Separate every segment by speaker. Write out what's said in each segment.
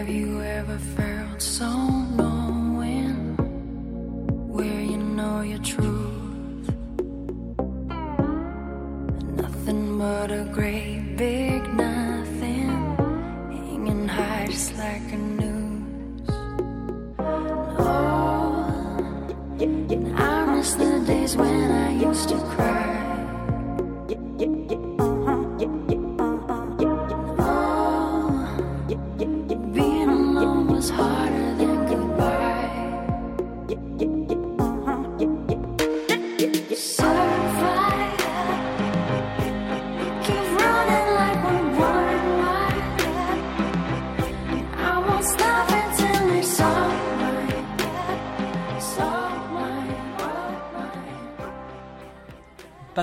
Speaker 1: Have you ever felt so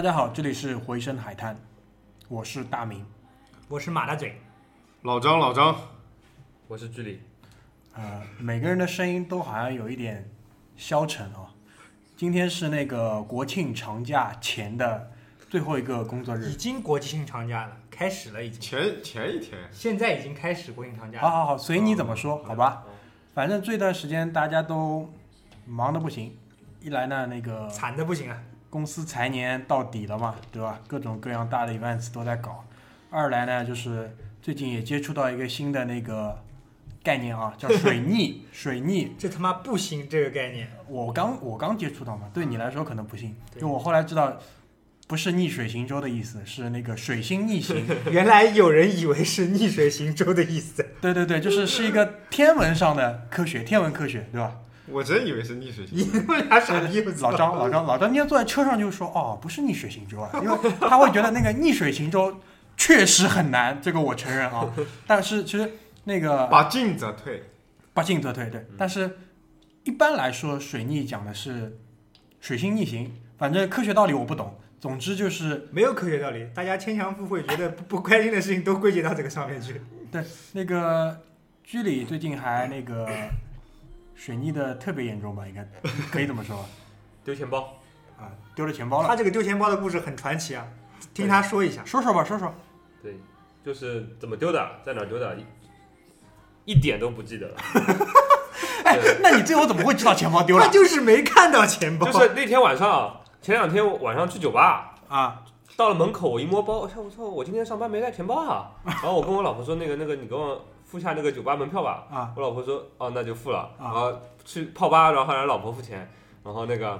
Speaker 2: 家好，这里是回声海滩，我是大明。
Speaker 3: 我是马大嘴，
Speaker 4: 老张，老张，
Speaker 5: 我是居里，
Speaker 2: 呃，每个人的声音都好像有一点消沉啊。今天是那个国庆长假前的最后一个工作日
Speaker 3: 已。经国庆长假了，开始了已经，
Speaker 4: 前前一天，
Speaker 3: 现在已经开始国庆长假了。
Speaker 2: 好好好，随你怎么说，好吧。反正这段时间大家都忙得不行，一来呢，那个
Speaker 3: 惨的不行啊！
Speaker 2: 公司财年到底了嘛，对吧？各种各样大的 events 都在搞。二来呢，就是最近也接触到一个新的那个概念啊，叫水逆。水逆，
Speaker 3: 这他妈不行，这个概念。
Speaker 2: 我刚我刚接触到嘛，对你来说可能不信，
Speaker 3: 对
Speaker 2: 就我后来知道，不是逆水行舟的意思，是那个水星逆行。
Speaker 3: 原来有人以为是逆水行舟的意思。
Speaker 2: 对对对，就是是一个天文上的科学，天文科学，对吧？
Speaker 4: 我真以为是逆水行
Speaker 3: 你
Speaker 4: 舟。
Speaker 3: 们俩傻逼！
Speaker 2: 老张，老张，老张今天坐在车上就说，哦，不是逆水行舟啊，因为他会觉得那个逆水行舟确实很难，这个我承认啊。但是其实那个
Speaker 4: 把进则退，
Speaker 2: 把进则退，对。但是一般来说，水逆讲的是水星逆行，反正科学道理我不懂。总之就是
Speaker 3: 没有科学道理，大家牵强附会，觉得不不开心的事情都归结到这个上面去。
Speaker 2: 对那个居里最近还那个水逆的特别严重吧？应该可以这么说吧？
Speaker 5: 丢钱包，
Speaker 2: 啊，丢了钱包了。
Speaker 3: 他这个丢钱包的故事很传奇啊，听他说一下。
Speaker 2: 说说吧，说说。
Speaker 5: 对，就是怎么丢的，在哪丢的，一一点都不记得了。
Speaker 2: 哎，那你最后怎么会知道钱包丢了？
Speaker 3: 他就是没看到钱包，
Speaker 5: 就是那天晚上，前两天晚上去酒吧，
Speaker 2: 啊，
Speaker 5: 到了门口我一摸包，我操我操，我今天上班没带钱包啊。然后我跟我老婆说，那个那个你给我付下那个酒吧门票吧。
Speaker 2: 啊，
Speaker 5: 我老婆说，哦那就付了。
Speaker 2: 啊
Speaker 5: 然后去泡吧，然后让老婆付钱。然后那个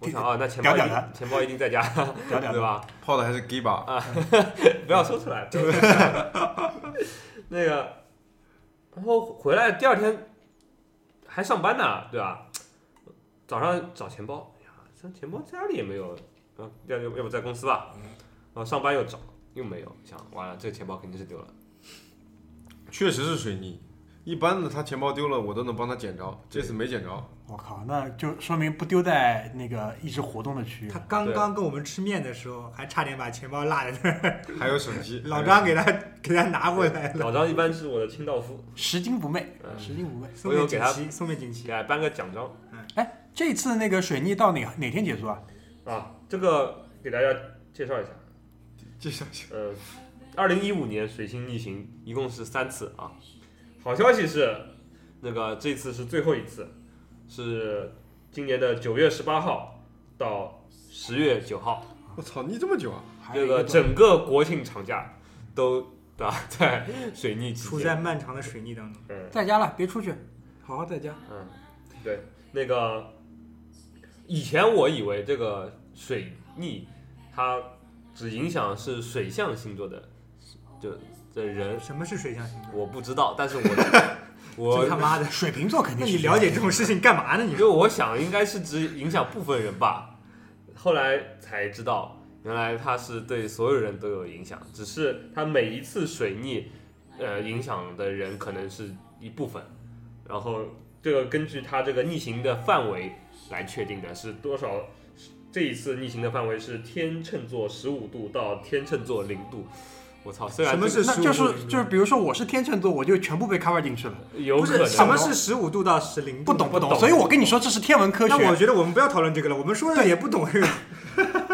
Speaker 5: 我想啊，那钱包钱包一定在家，对吧？
Speaker 4: 泡的还是 gay 吧？
Speaker 5: 不要说出来。对 那个，然后回来第二天还上班呢，对吧？早上找钱包，哎呀，这钱包家里也没有，要要不在公司吧？然后上班又找又没有，想完了，这个钱包肯定是丢了。
Speaker 4: 确实是水逆。一般的他钱包丢了，我都能帮他捡着，这次没捡着。
Speaker 2: 我靠，那就说明不丢在那个一直活动的区域
Speaker 3: 他。刚刚跟我们吃面的时候，还差点把钱包落在那儿，
Speaker 4: 还有手机，
Speaker 3: 老张给他给他拿过来了。
Speaker 5: 老张一般是我的清道夫，
Speaker 2: 拾金不昧，
Speaker 5: 嗯
Speaker 2: 拾金不昧。
Speaker 3: 送
Speaker 5: 我有给他
Speaker 3: 面锦旗，送面锦旗
Speaker 5: 给。他颁个奖章哎
Speaker 2: 这次那个水逆到哪哪天结束啊？
Speaker 5: 啊。这个给大家介绍一下，
Speaker 4: 介绍一下。
Speaker 5: 呃，二零一五年水星逆行一共是三次啊。好消息是，那个这次是最后一次，是今年的九月十八号到十月九号，
Speaker 4: 我操，逆这么久啊！
Speaker 5: 这个整个国庆长假都对吧，在水逆期间。
Speaker 3: 处在漫长的水逆当中。
Speaker 5: 嗯
Speaker 2: 在家了，别出去，好好在家。
Speaker 5: 嗯，对，那个以前我以为这个水逆它只影响是水象星座的，就这人，
Speaker 3: 什么是水象星座？
Speaker 5: 我不知道，但是我 我
Speaker 3: 他妈的！
Speaker 2: 水瓶座肯定是。
Speaker 3: 你了解这种事情干嘛呢？你
Speaker 5: 就我想应该是只影响部分人吧，后来才知道，原来它是对所有人都有影响，只是它每一次水逆，呃，影响的人可能是一部分，然后这个根据它这个逆行的范围来确定的是多少。这一次逆行的范围是天秤座十五度到天秤座零度，我操！虽然
Speaker 3: 什么
Speaker 5: 这
Speaker 3: 是
Speaker 2: 那就是就是，比如说我是天秤座，我就全部被 cover 进去了。
Speaker 3: 不
Speaker 5: 个有可能
Speaker 3: 是什么是十五度到十零度？
Speaker 2: 不懂不懂，所以我跟你说这是天文科学
Speaker 3: 那我。觉得我们不要讨论这个了，我们说的也不懂这 个，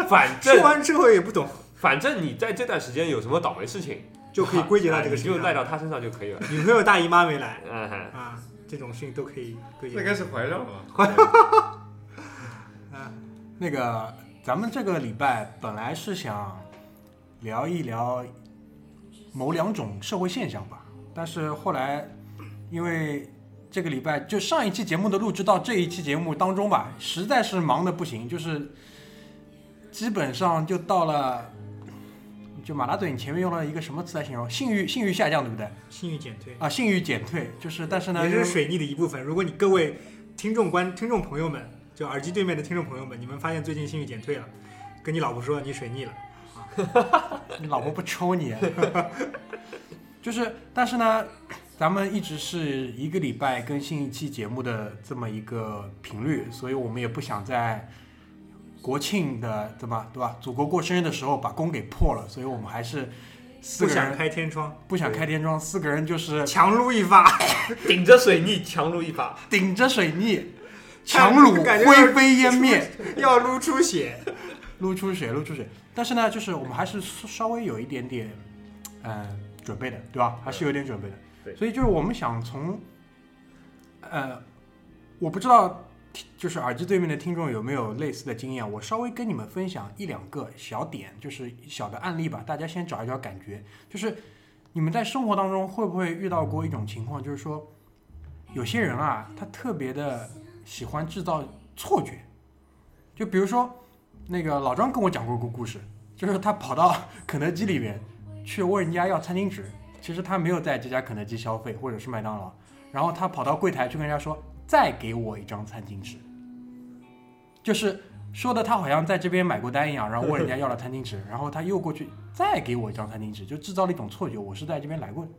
Speaker 5: 反
Speaker 3: 说完之后也不懂。
Speaker 5: 反正你在这段时间有什么倒霉事情，
Speaker 3: 就可以归结到这个
Speaker 5: 就
Speaker 3: 事情就。
Speaker 5: 赖到他身上就可以了。
Speaker 3: 女朋友大姨妈没来
Speaker 5: 嗯哼，
Speaker 3: 啊，这种事情都可以归结
Speaker 4: 那。该是怀上了。
Speaker 2: 那个，咱们这个礼拜本来是想聊一聊某两种社会现象吧，但是后来因为这个礼拜就上一期节目的录制到这一期节目当中吧，实在是忙的不行，就是基本上就到了。就马拉嘴，你前面用了一个什么词来形容？性欲性欲下降，对不对？
Speaker 3: 信誉减退，
Speaker 2: 啊，性欲减退，就是但是呢，
Speaker 3: 也
Speaker 2: 是
Speaker 3: 水逆的一部分。如果你各位听众观听众朋友们，就耳机对面的听众朋友们，你们发现最近信誉减退了，跟你老婆说你水逆了，
Speaker 2: 你老婆不抽你，就是，但是呢，咱们一直是一个礼拜更新一期节目的这么一个频率，所以我们也不想在国庆的对吧，对吧？祖国过生日的时候把功给破了，所以我们还是四
Speaker 3: 不想
Speaker 2: 个人
Speaker 3: 开天窗，
Speaker 2: 不想开天窗，四个人就是
Speaker 3: 强撸一发，
Speaker 5: 顶着水逆强撸一发，
Speaker 2: 顶着水逆，强
Speaker 3: 撸
Speaker 2: 灰飞烟灭。
Speaker 3: 要撸出血。
Speaker 2: 撸出血，撸出血。但是呢，就是我们还是稍微有一点点，呃，准备的，对吧？还是有点准备的。
Speaker 5: 对
Speaker 2: 所以就是我们想从，呃，我不知道，就是耳机对面的听众有没有类似的经验？我稍微跟你们分享一两个小点，就是小的案例吧，大家先找一找感觉。就是你们在生活当中会不会遇到过一种情况，就是说，有些人啊，他特别的喜欢制造错觉，就比如说。那个老张跟我讲过个故事，就是他跑到肯德基里面去问人家要餐巾纸，其实他没有在这家肯德基消费或者是麦当劳，然后他跑到柜台去跟人家说再给我一张餐巾纸，就是说的他好像在这边买过单一样，然后问人家要了餐巾纸，然后他又过去再给我一张餐巾纸，就制造了一种错觉，我是在这边来过的。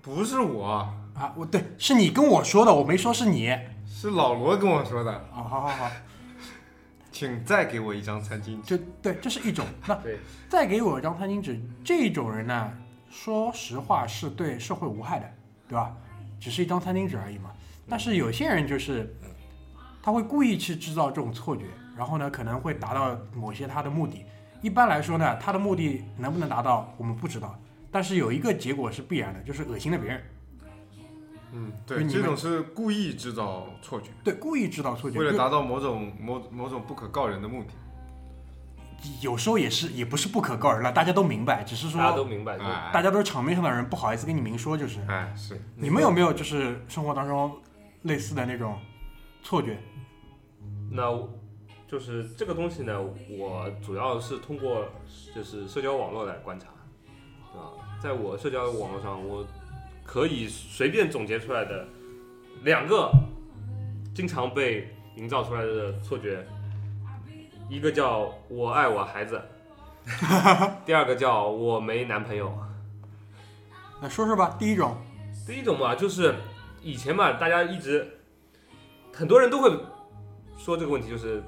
Speaker 4: 不是我，
Speaker 2: 啊，我对，是你跟我说的，我没说是你。啊，
Speaker 4: 是老罗跟我说的，啊
Speaker 2: 好好好，
Speaker 4: 请再给我一张餐巾纸。
Speaker 2: 就对，这是一种，那
Speaker 5: 对，
Speaker 2: 再给我一张餐巾纸，这种人呢，说实话是对社会无害的，对吧？只是一张餐巾纸而已嘛。但是有些人就是，他会故意去制造这种错觉，然后呢，可能会达到某些他的目的。一般来说呢，他的目的能不能达到，我们不知道。但是有一个结果是必然的，就是恶心了别人。
Speaker 4: 嗯，对，
Speaker 2: 你
Speaker 4: 这种是故意制造错觉，
Speaker 2: 对，故意制造错觉，
Speaker 4: 为了达到某种某某种不可告人的目的。
Speaker 2: 有时候也是也不是不可告人了，大家都明白，只是说
Speaker 5: 大家都明白。
Speaker 4: 哎
Speaker 2: 大家都是场面上的人，不好意思跟你明说，就是。
Speaker 4: 哎，是
Speaker 2: 你们有没有就是生活当中类似的那种错觉？
Speaker 5: 那就是这个东西呢，我主要是通过就是社交网络来观察，对吧？在我社交网络上，我可以随便总结出来的两个经常被营造出来的错觉，一个叫我爱我孩子，第二个叫我没男朋友。
Speaker 2: 那说说吧。第一种，
Speaker 5: 第一种嘛，就是以前嘛，大家一直很多人都会说这个问题，就是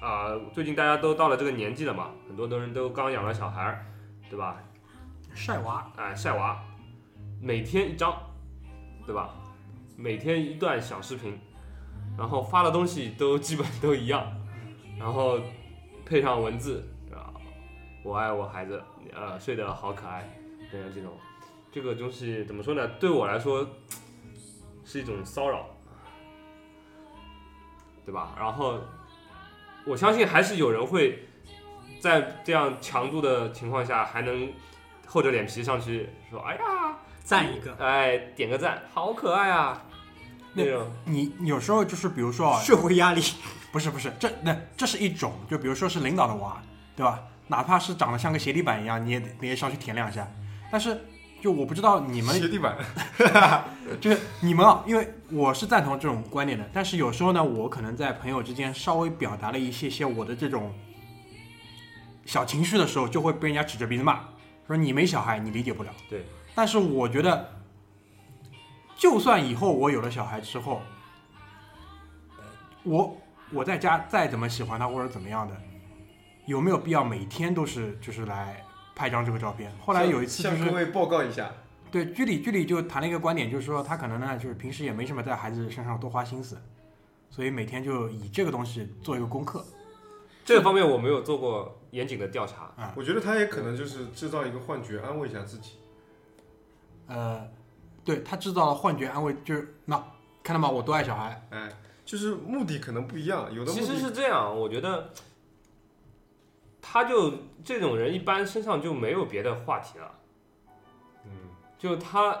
Speaker 5: 啊、最近大家都到了这个年纪了嘛，很多的人都刚养了小孩儿，对吧？
Speaker 2: 晒娃，
Speaker 5: 哎，晒娃，每天一张，对吧？每天一段小视频，然后发的东西都基本都一样，然后配上文字，啊，我爱我孩子，呃，睡得好可爱，等等这种，这个东西怎么说呢？对我来说是一种骚扰，对吧？然后我相信还是有人会在这样强度的情况下，还能厚着脸皮上去说：“哎呀，
Speaker 3: 赞一个，
Speaker 5: 哎，点个赞，好可爱啊！”
Speaker 2: 那
Speaker 5: 那种
Speaker 2: 你有时候就是比如说啊，
Speaker 3: 社会压力，
Speaker 2: 不是不是，这那这是一种，就比如说是领导的娃，对吧？哪怕是长得像个鞋底板一样，你也得你也上去舔两下。但是就我不知道你们
Speaker 4: 鞋底板，
Speaker 2: 就是你们啊，因为我是赞同这种观点的，但是有时候呢，我可能在朋友之间稍微表达了一些些我的这种小情绪的时候，就会被人家指着鼻子骂，说你没小孩，你理解不了。
Speaker 5: 对。
Speaker 2: 但是我觉得，就算以后我有了小孩之后，我我在家再怎么喜欢他或者怎么样的，有没有必要每天都是就是来拍张这个照片？后来有一次就是
Speaker 4: 向各位报告一下，
Speaker 2: 对，居里居里就谈了一个观点，就是说他可能呢，就是平时也没什么在孩子身上多花心思，所以每天就以这个东西做一个功课。
Speaker 5: 这个方面我没有做过严谨的调查。
Speaker 4: 我觉得他也可能就是制造一个幻觉，安慰一下自己。
Speaker 2: 呃，对他制造了幻觉安慰，就是那看到吗？我多爱小孩，
Speaker 4: 哎，就是目的可能不一样，有的目
Speaker 5: 其实是这样，我觉得他就这种人一般身上就没有别的话题了，
Speaker 4: 嗯，
Speaker 5: 就他，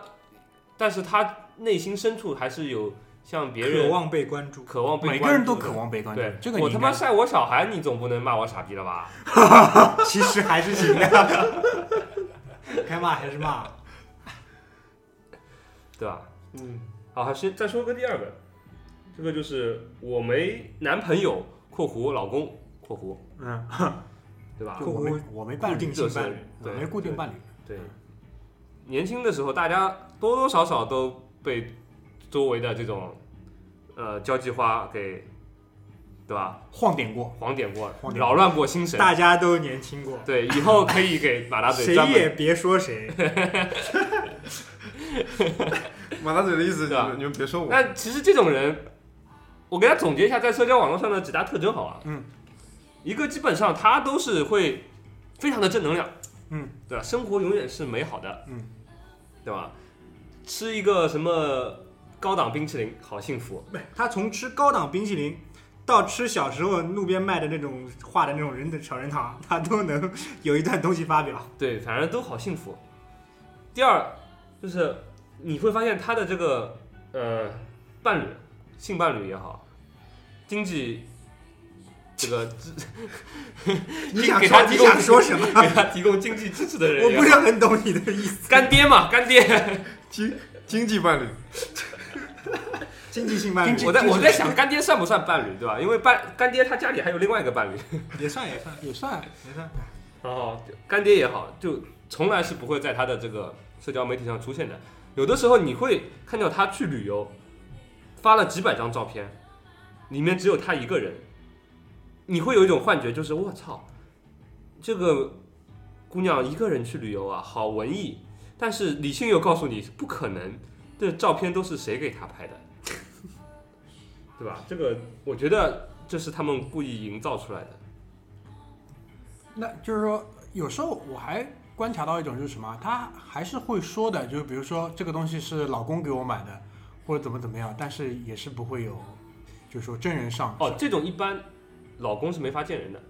Speaker 5: 但是他内心深处还是有像别人
Speaker 3: 渴
Speaker 5: 人
Speaker 3: 望被关注。
Speaker 5: 渴望被
Speaker 2: 每个人都
Speaker 5: 关注
Speaker 2: 渴望被关注
Speaker 5: 对，，我他妈晒我小孩，你总不能骂我傻逼了吧？
Speaker 3: 其实还是行的，该骂还是骂。
Speaker 5: 对吧？
Speaker 4: 嗯，
Speaker 5: 好，还是再说个第二个，这个就是我没男朋友（括弧老公）（括弧
Speaker 2: 嗯，），
Speaker 5: 对吧
Speaker 2: 就？我没我没
Speaker 3: 固定，伴侣，
Speaker 2: 我
Speaker 5: 对
Speaker 2: 没固定伴侣，
Speaker 5: 对，年轻的时候大家多多少少都被周围的这种呃交际花给，对吧？
Speaker 2: 晃点过，
Speaker 5: 晃点过扰乱过心神。
Speaker 3: 大家都年轻过，
Speaker 5: 对，以后可以给马大嘴
Speaker 3: 谁也别说谁。
Speaker 4: 马大嘴的意思，你
Speaker 5: 对吧
Speaker 4: 你们别说我，
Speaker 5: 那其实这种人，我给他总结一下在社交网络上的几大特征，好吧？
Speaker 2: 嗯，
Speaker 5: 一个基本上他都是会非常的正能量，
Speaker 2: 嗯，
Speaker 5: 对吧？生活永远是美好的，
Speaker 2: 嗯，
Speaker 5: 对吧？吃一个什么高档冰淇淋，好幸福，
Speaker 3: 他从吃高档冰淇淋到吃小时候路边卖的那种画的那种人的小人糖，他都能有一段东西发表。
Speaker 5: 对，反正都好幸福。第二就是你会发现他的这个呃伴侣，性伴侣也好，经济这个支
Speaker 3: 你想
Speaker 5: 给他提供
Speaker 3: 说你想说什么？
Speaker 5: 给他提供经济支持的人
Speaker 3: 我
Speaker 5: 也，
Speaker 3: 不是很懂你的意思。
Speaker 5: 干爹嘛，干爹。
Speaker 4: 经经济伴侣，
Speaker 3: 经济性伴侣
Speaker 5: 我在我在想干爹算不算伴侣，对吧？因为伴干爹他家里还有另外一个伴侣，
Speaker 3: 也算也算
Speaker 2: 也算
Speaker 3: 也算。
Speaker 5: 然后干爹也好，就从来是不会在他的这个社交媒体上出现的。有的时候你会看到他去旅游，发了几百张照片，里面只有他一个人，你会有一种幻觉，就是我操，这个姑娘一个人去旅游啊，好文艺。但是理性又告诉你不可能，这照片都是谁给她拍的，对吧？这个我觉得这是他们故意营造出来的。
Speaker 2: 那就是说，有时候我还观察到一种就是什么，他还是会说的，就是比如说这个东西是老公给我买的，或者怎么怎么样，但是也是不会有，就是说真人上
Speaker 5: 哦，这种一般老公是没法见人的。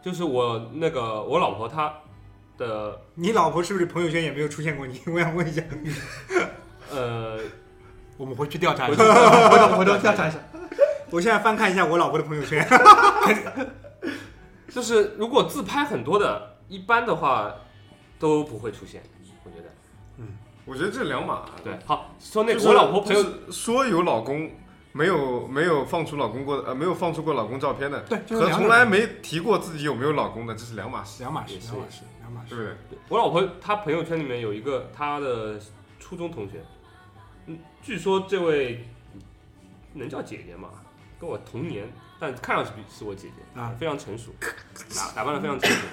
Speaker 5: 就是我那个我老婆她的
Speaker 3: 你老婆是不是朋友圈也没有出现过你？我想问一下。
Speaker 5: 呃，
Speaker 2: 我们回去调查一下，
Speaker 5: 去
Speaker 2: 回头回头调查一下。
Speaker 3: 我现在翻看一下我老婆的朋友圈，
Speaker 5: 就是如果自拍很多的，一般的话都不会出现，我觉得。
Speaker 4: 嗯我觉得这两码。
Speaker 5: 对，好说那
Speaker 4: 就是
Speaker 5: 个我老婆朋友，
Speaker 4: 就是说有老公，没有没有放出老公过呃没有放出过老公照片的，
Speaker 2: 对，就是
Speaker 4: 和从来没提过自己有没有老公的，这是两码事，
Speaker 2: 两码事，两码事，两码事。
Speaker 4: 对不对？
Speaker 5: 我老婆她朋友圈里面有一个她的初中同学，嗯，据说这位能叫姐姐吗？跟我同年，但看上去比是我姐姐
Speaker 2: 啊
Speaker 5: 非常成熟，打打扮的非常成熟。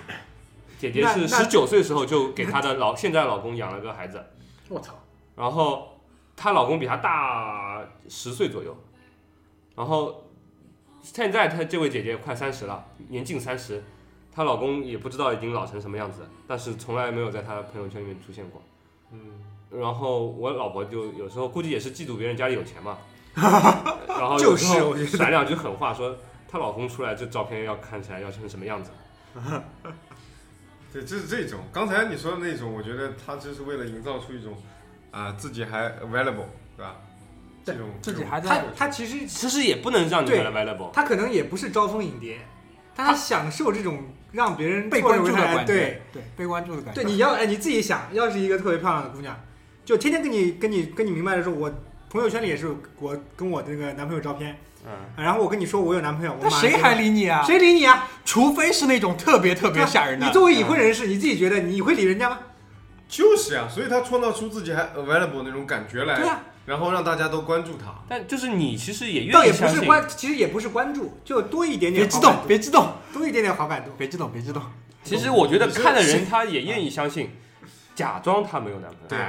Speaker 5: 姐姐是十九岁的时候就给她的老现在老公养了个孩子，
Speaker 2: 我操，
Speaker 5: 然后她老公比她大十岁左右，然后现在她这位姐姐快三十了，年近三十，她老公也不知道已经老成什么样子，但是从来没有在她朋友圈里面出现过。
Speaker 4: 嗯，
Speaker 5: 然后我老婆就有时候估计也是嫉妒别人家里有钱嘛，然后
Speaker 3: 就是
Speaker 5: 甩两句狠话说她老公出来这照片要看起来要成什么样子。
Speaker 4: 对，这是这种。刚才你说的那种，我觉得他就是为了营造出一种啊、自己还 available，对吧？这种
Speaker 2: 自己
Speaker 4: 这种
Speaker 3: 他
Speaker 2: 还在
Speaker 3: 他其实
Speaker 5: 其实也不能让你 available，
Speaker 3: 他可能也不是招蜂引蝶，但他享受这种让别人
Speaker 2: 被关注的感觉，
Speaker 3: 对
Speaker 2: 对，被关注的感觉。
Speaker 3: 对，你要哎你自己想，要是一个特别漂亮的姑娘，就天天跟你跟你跟你明白的时候，我朋友圈里也是我跟我的那个男朋友照片，
Speaker 5: 嗯，
Speaker 3: 然后我跟你说我有男朋友，我
Speaker 2: 那谁
Speaker 3: 马上就
Speaker 2: 还理你啊？
Speaker 3: 谁理你啊？
Speaker 2: 除非是那种特别特别吓人的。
Speaker 3: 你作为已婚人士，你自己觉得你会理人家吗？
Speaker 4: 就是呀、所以他创造出自己还 available 那种感觉来，
Speaker 3: 对啊，
Speaker 4: 然后让大家都关注他。
Speaker 5: 但就是你其实也
Speaker 3: 倒也不
Speaker 5: 愿意相信，
Speaker 3: 是关，其实也不是关注，就多一点点
Speaker 2: 别激动，别激动，
Speaker 3: 多一点点好感度。
Speaker 2: 别激动，别激动。
Speaker 5: 其实我觉得看的人他也愿意相信，假装他没有男朋友。
Speaker 4: 对，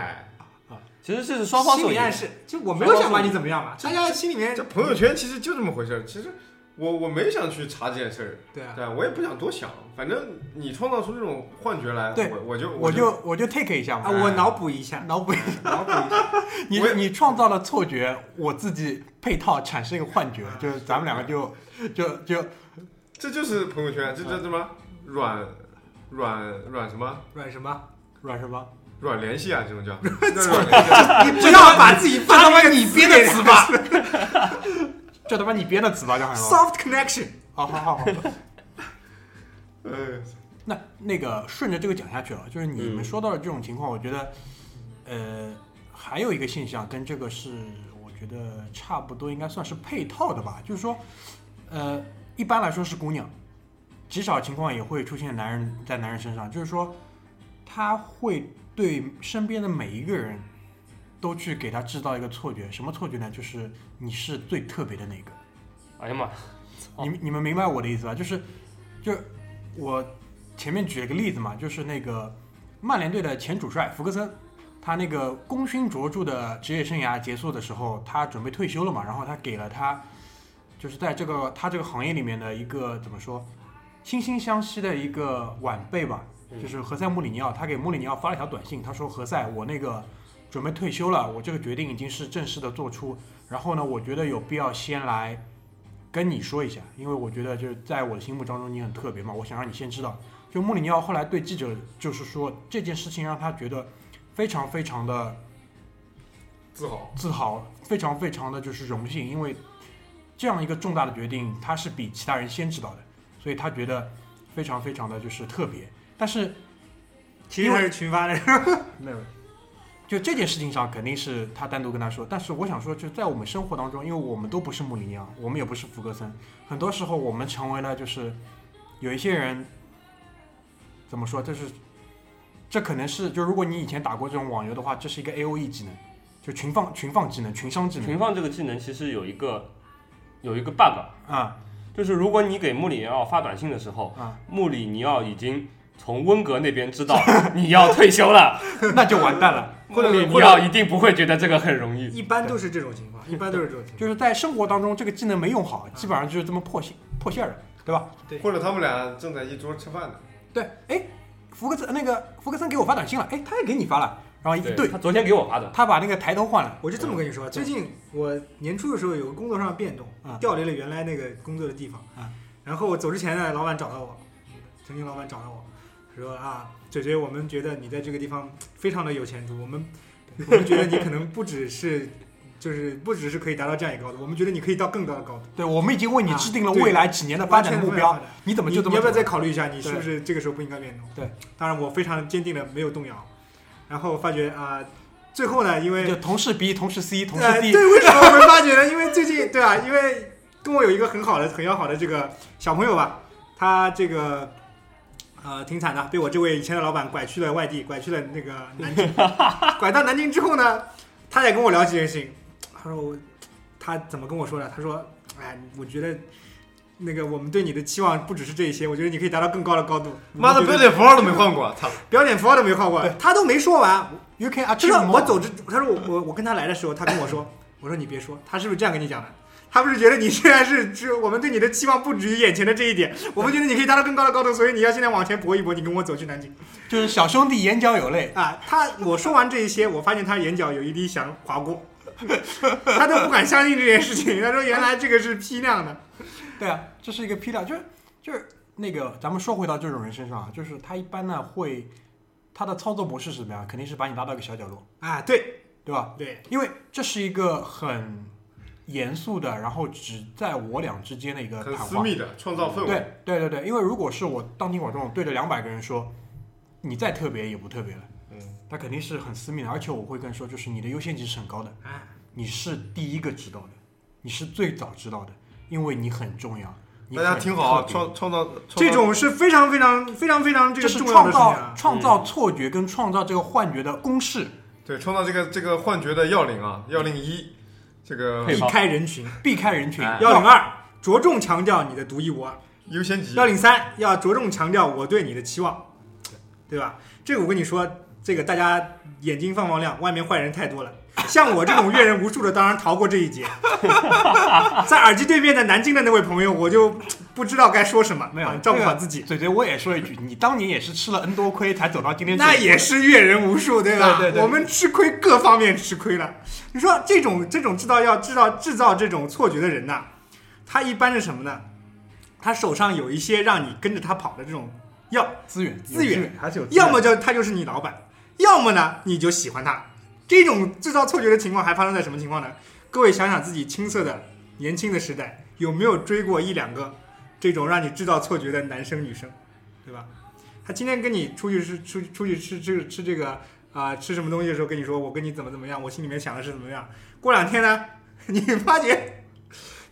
Speaker 5: 其实这是双方。
Speaker 3: 心理暗示，就我没有想把你怎么样嘛，大家心里面
Speaker 4: 这朋友圈其实就这么回事儿。其实我我没想去查这件事儿，
Speaker 3: 对啊，
Speaker 4: 对啊，我也不想多想，反正你创造出这种幻觉来，
Speaker 2: 对
Speaker 4: 我我就
Speaker 2: 我就我就 take 一下嘛，
Speaker 3: 啊，我脑补一下，
Speaker 2: 脑补一下，
Speaker 3: 脑补一下，
Speaker 2: 你你创造了错觉，我自己配套产生一个幻觉，就是咱们两个就就就
Speaker 4: 这就是朋友圈，这叫什么软软软什么
Speaker 3: 软什么？
Speaker 2: 软什么？
Speaker 4: 软联系啊，这种叫 这叫软联系啊。
Speaker 3: 你不要把自己
Speaker 2: 这他妈
Speaker 3: 发那个
Speaker 2: 你编的词 吧？叫他妈你编的词吧，叫什么
Speaker 3: ？soft connection。
Speaker 2: 好好好好。
Speaker 4: 哎，
Speaker 2: 那那个顺着这个讲下去了，就是你们
Speaker 5: 嗯
Speaker 2: 说到的这种情况，我觉得，呃，还有一个现象跟这个是我觉得差不多，应该算是配套的吧。就是说，呃，一般来说是姑娘，极少情况也会出现男人在男人身上，就是说，他会对身边的每一个人都去给他制造一个错觉，什么错觉呢？就是你是最特别的那个。
Speaker 5: 哎呀妈，哦
Speaker 2: 你们你们明白我的意思吧？就是，就是我前面举了个例子嘛，就是那个曼联队的前主帅福格森，他那个功勋卓著的职业生涯结束的时候，他准备退休了嘛，然后他给了他，就是在这个他这个行业里面的一个怎么说，惺惺相惜的一个晚辈吧，
Speaker 5: 嗯
Speaker 2: 就是何塞穆里尼奥，他给穆里尼奥发了一条短信，他说何塞，我那个准备退休了，我这个决定已经是正式的做出，然后呢，我觉得有必要先来。跟你说一下，因为我觉得就是在我的心目当中你很特别嘛，我想让你先知道。就穆里尼奥后来对记者就是说这件事情让他觉得非常非常的
Speaker 4: 自豪。
Speaker 2: 自豪，非常非常的就是荣幸，因为这样一个重大的决定他是比其他人先知道的，所以他觉得非常非常的就是特别。但是
Speaker 3: 其实他是群发的，
Speaker 2: 没有，就这件事情上肯定是他单独跟他说，但是我想说，就在我们生活当中，因为我们都不是穆里尼奥，我们也不是福格森，很多时候我们成为了就是有一些人怎么说，就是这可能是就如果你以前打过这种网游的话，这是一个 A O E 技能，就群放群放技能、群伤技能。
Speaker 5: 群放这个技能其实有一个有一个 bug，
Speaker 2: 啊。
Speaker 5: 就是如果你给穆里尼奥发短信的时候，
Speaker 2: 啊，
Speaker 5: 穆里尼奥已经从温格那边知道 你要退休了，
Speaker 2: 那就完蛋了。
Speaker 5: 穆里你要一定不会觉得这个很容易。
Speaker 3: 一般都是这种情况，一般都是这种情况。
Speaker 2: 就是在生活当中，这个技能没用好，基本上就是这么破线破线儿的，对吧？对。
Speaker 4: 或者他们俩正在一桌吃饭呢，
Speaker 2: 对，哎，福克斯那个福克森给我发短信了，哎，他也给你发了，然后一对，
Speaker 5: 他昨天给我发的，
Speaker 2: 他把那个抬头换了，
Speaker 3: 我就这么跟你说，最近我年初的时候有个工作上的变动
Speaker 2: 啊，
Speaker 3: 调离了原来那个工作的地方
Speaker 2: 啊，
Speaker 3: 然后我走之前呢，老板找到我，曾经老板找到我说啊，姐姐，我们觉得你在这个地方非常的有前途，我们我们觉得你可能不只是。就是不只是可以达到这样一个高度，我们觉得你可以到更高的高度。
Speaker 2: 对，我们已经为你制定了未来几年的发展目标，你怎么
Speaker 3: 你
Speaker 2: 就这么
Speaker 3: 你要不要再考虑一下，你是不是这个时候不应该变动？
Speaker 2: 对，
Speaker 3: 当然我非常坚定的没有动摇。然后发觉啊、最后呢，因为
Speaker 2: 就同事 B、同事 C、同事
Speaker 3: 呃
Speaker 2: ，D，、
Speaker 3: 对，为什么我会发觉呢？因为最近对啊，因为跟我有一个很好的、很要好的这个小朋友吧，他这个呃挺惨的，被我这位以前的老板拐去了外地，拐去了那个南京。拐到南京之后呢，他也跟我聊这件事情。他说我，他怎么跟我说的？他说，哎，我觉得。那个，我们对你的期望不只是这一些，我觉得你可以达到更高的高度。
Speaker 4: 妈的标点符号都没换过，操！
Speaker 3: 标点符号都没换过，他都没说完
Speaker 2: ，You can
Speaker 3: 就
Speaker 2: achieve
Speaker 3: 是我走之，他说我我我跟他来的时候，他跟我说，我说你别说，他是不是这样跟你讲的？他不是觉得你现在是是我们对你的期望不止于眼前的这一点，我们觉得你可以达到更高的高度，所以你要现在往前搏一搏，你跟我走去南京
Speaker 2: 就是小兄弟眼角有泪，
Speaker 3: 啊！他我说完这一些，我发现他眼角有一滴想划过，他都不敢相信这件事情。他说原来这个是批量的，
Speaker 2: 对啊，这是一个批量，就是就是那个，咱们说回到这种人身上啊，就是他一般呢会，他的操作模式是什么样？肯定是把你拉到一个小角落，
Speaker 3: 啊，对
Speaker 2: 对吧？
Speaker 3: 对，
Speaker 2: 因为这是一个很严肃的，然后只在我俩之间的一个
Speaker 4: 很
Speaker 2: 谈话。
Speaker 4: 私密的，创造氛围。
Speaker 2: 对对对对，因为如果是我当庭广众对着两百个人说，你再特别也不特别了，
Speaker 4: 嗯，
Speaker 2: 那肯定是很私密的，而且我会跟说，就是你的优先级是很高的，
Speaker 3: 啊，
Speaker 2: 你是第一个知道的，你是最早知道的，因为你很重要。你
Speaker 4: 大家
Speaker 2: 很
Speaker 4: 听好啊，
Speaker 2: 特别
Speaker 4: 创创造
Speaker 3: 这种是非常非常非常非常这个重要
Speaker 2: 创造
Speaker 3: 的事情啊。
Speaker 2: 创造错觉跟创造这个幻觉的公式，
Speaker 4: 对创造这个这个幻觉的要领啊，要领一，这个
Speaker 3: 避开人群。
Speaker 2: 避开人群。
Speaker 5: 哎
Speaker 3: 幺零二，着重强调你的独一无二。
Speaker 4: 优先级
Speaker 3: 幺零三，要着重强调我对你的期望，对吧？这个我跟你说，这个大家眼睛放放亮，外面坏人太多了。像我这种阅人无数的，当然逃过这一劫。在耳机对面的南京的那位朋友，我就不知道该说什么，
Speaker 2: 没有
Speaker 3: 啊照顾好自己。
Speaker 2: 嘴嘴，我也说一句，你当年也是吃了 N 多亏才走到今天。
Speaker 3: 那也是阅人无数，对吧？
Speaker 2: 对对对
Speaker 3: 我们吃亏各方面吃亏了。你说这种这种制造要制造制造这种错觉的人呐，他一般是什么呢？他手上有一些让你跟着他跑的这种药，
Speaker 2: 资源
Speaker 3: 资源
Speaker 2: 有还是有资源
Speaker 3: 要么就他就是你老板，要么呢你就喜欢他。这种制造错觉的情况还发生在什么情况呢？各位想想自己青涩的年轻的时代，有没有追过一两个这种让你制造错觉的男生女生，对吧？他今天跟你出去吃出出去吃吃吃这个啊、吃什么东西的时候跟你说我跟你怎么怎么样，我心里面想的是怎么样。过两天呢，你发觉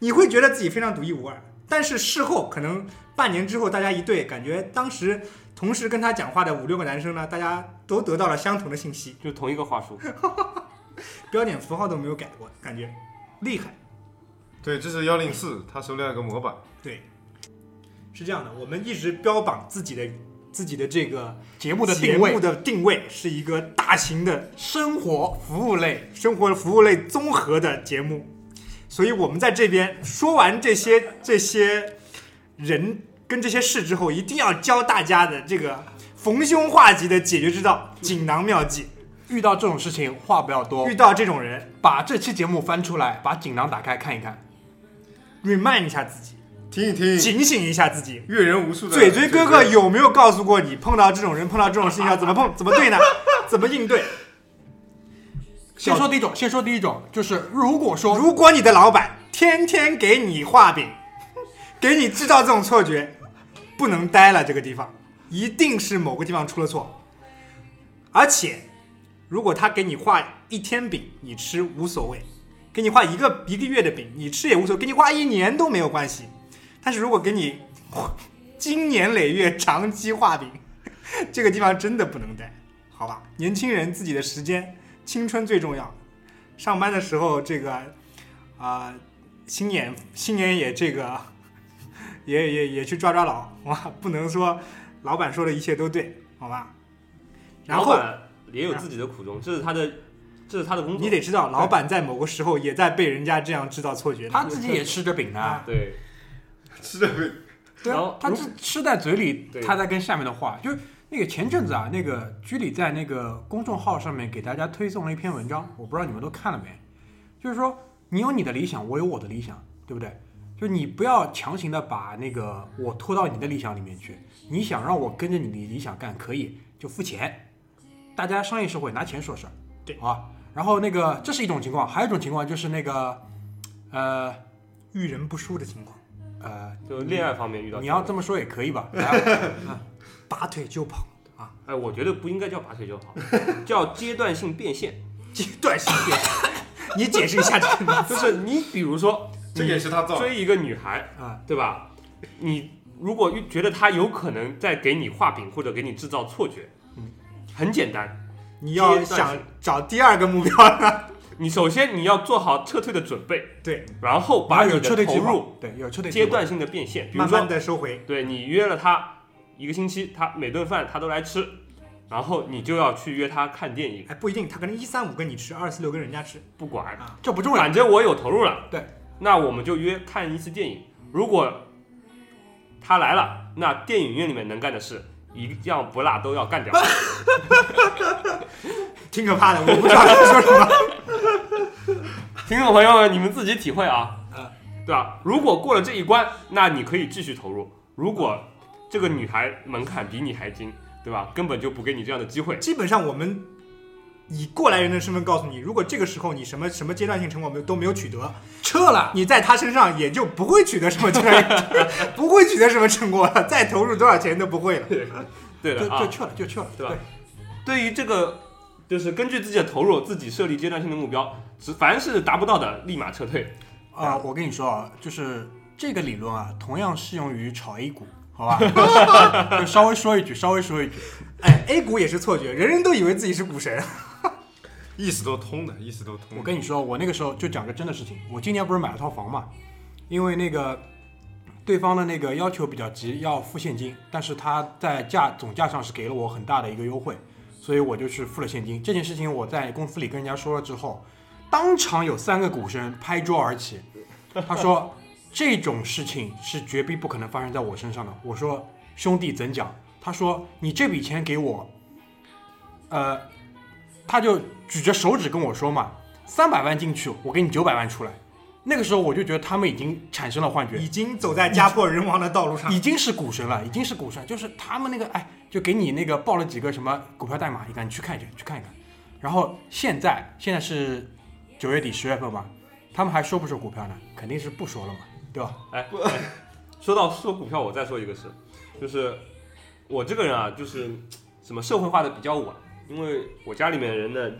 Speaker 3: 你会觉得自己非常独一无二，但是事后可能半年之后大家一对，感觉当时同时跟他讲话的五六个男生呢，大家都得到了相同的信息，
Speaker 5: 就同一个话术。
Speaker 3: 标点符号都没有改过，感觉厉害。
Speaker 4: 对，这是幺零四，他手里还有个模板。
Speaker 3: 对，是这样的，我们一直标榜自己的自己的这个
Speaker 2: 节目的
Speaker 3: 节
Speaker 2: 定位
Speaker 3: 目，的定位是一个大型的
Speaker 2: 生活服务类，
Speaker 3: 生活服务类综合的节目，所以我们在这边说完这些这些人跟这些事之后，一定要教大家的这个逢凶化吉的解决之道、锦囊妙计。
Speaker 2: 遇到这种事情话不要多
Speaker 3: 遇，到这种人
Speaker 2: 把这期节目翻出来，把锦囊打开看一看。
Speaker 3: ，remind 一下自己，
Speaker 4: 听一听，
Speaker 3: 警醒一下自己。
Speaker 4: 阅人无数的
Speaker 3: 嘴嘴哥哥有没有告诉过你，碰到这种人、碰到这种事情要 怎么碰、怎么对呢？怎么应对？
Speaker 2: 先说第一种，先说第一种，就是如果说
Speaker 3: 如果你的老板天天给你画饼，给你制造这种错觉，不能待了，这个地方一定是某个地方出了错。而且，如果他给你画一天饼，你吃无所谓；给你画一个一个月的饼，你吃也无所谓；给你画一年都没有关系。但是如果给你经年累月长期画饼，这个地方真的不能待，好吧？年轻人自己的时间，青春最重要。上班的时候，这个啊、心眼心眼也这个也也也去抓抓牢，哇，不能说老板说的一切都对，好吧？然后
Speaker 5: 老板也有自己的苦衷，这是他的，这是他的工作。
Speaker 3: 你得知道，老板在某个时候也在被人家这样制造错觉。
Speaker 2: 他自己也吃着饼呢，
Speaker 5: 对，
Speaker 4: 吃的
Speaker 2: 对啊
Speaker 5: 然后，
Speaker 2: 他是吃在嘴里，他在跟下面的话，就是那个前阵子啊，那个居里在那个公众号上面给大家推送了一篇文章，我不知道你们都看了没，就是说你有你的理想，我有我的理想，对不对？就你不要强行的把那个我拖到你的理想里面去，你想让我跟着你的理想干，可以就付钱，大家商业社会拿钱说事儿，
Speaker 3: 对
Speaker 2: 好吧？然后那个这是一种情况，还有一种情况就是那个，呃
Speaker 3: 遇人不淑的情况，
Speaker 2: 呃，
Speaker 5: 就恋爱方面遇到
Speaker 2: 你要这么说也可以吧？来
Speaker 3: 拔腿就跑啊，
Speaker 5: 哎，我觉得不应该叫拔腿就跑，叫阶段性变现。
Speaker 3: 阶段性变现。你解释一下这个
Speaker 5: 就是你比如说
Speaker 4: 这也是他造。
Speaker 5: 追一个女孩，
Speaker 3: 啊？
Speaker 5: 对吧？你如果觉得他有可能在给你画饼或者给你制造错觉，嗯，很简单，
Speaker 3: 你要想找第二个目标呢，
Speaker 5: 你首先你要做好撤退的准备，
Speaker 3: 对，
Speaker 5: 然后把
Speaker 2: 有
Speaker 5: 你的投入，
Speaker 2: 对，有车队计划
Speaker 5: 阶段性的变现，比如
Speaker 3: 慢慢
Speaker 5: 说，
Speaker 3: 的收回。
Speaker 5: 对你约了他一个星期，他每顿饭他都来吃，然后你就要去约他看电影，
Speaker 3: 哎，不一定，他可能一三五跟你吃，二四六跟人家吃。
Speaker 5: 不管，
Speaker 3: 啊
Speaker 2: 这不重要。
Speaker 5: 反。正我有投入了，
Speaker 2: 对，
Speaker 5: 那我们就约看一次电影。如果他来了，那电影院里面能干的事一样不落都要干掉。
Speaker 3: 挺可怕的，我不知道他说什么。
Speaker 5: 听众朋友们，你们自己体会啊，
Speaker 2: 嗯
Speaker 5: 对吧？如果过了这一关，那你可以继续投入；如果这个女孩门槛比你还精，对吧？根本就不给你这样的机会。
Speaker 3: 基本上我们以过来人的身份告诉你，如果这个时候你什么什么阶段性成果没有都没有取得，
Speaker 2: 撤了，
Speaker 3: 你在他身上也就不会取得什么阶段，不会取得什么成果了，再投入多少钱都不会了。
Speaker 5: 对的啊
Speaker 2: 就就，撤了，就撤了，
Speaker 5: 对吧？对于这个，就是根据自己的投入，自己设立阶段性的目标，只凡是达不到的，立马撤退。
Speaker 2: 啊、我跟你说啊，就是这个理论啊，同样适用于炒 A 股，好吧？就稍微说一句，稍微说一句，
Speaker 3: 哎，A 股也是错觉，人人都以为自己是股神。
Speaker 4: 意思都通的，意思都通。
Speaker 2: 我跟你说，我那个时候就讲个真的事情，我今年不是买了套房嘛，因为那个对方的那个要求比较急，要付现金，但是他在价总价上是给了我很大的一个优惠，所以我就去付了现金。这件事情我在公司里跟人家说了之后，当场有三个股神拍桌而起，他说这种事情是绝逼不可能发生在我身上的。我说兄弟怎讲？他说你这笔钱给我，呃，他就举着手指跟我说嘛，三百万进去，我给你九百万出来。那个时候我就觉得他们已经产生了幻觉，
Speaker 3: 已经走在家破人亡的道路上
Speaker 2: 已。经是股神了，已经是股神，就是他们那个哎，就给你那个报了几个什么股票代码，你赶紧去看一下，去看一看。然后现在现在是九月底十月份嘛，他们还说不说股票呢？肯定是不说了嘛，对吧？
Speaker 5: 哎，哎说到说股票，我再说一个事，就是我这个人啊，就是什么社会化的比较晚，因为我家里面的人的，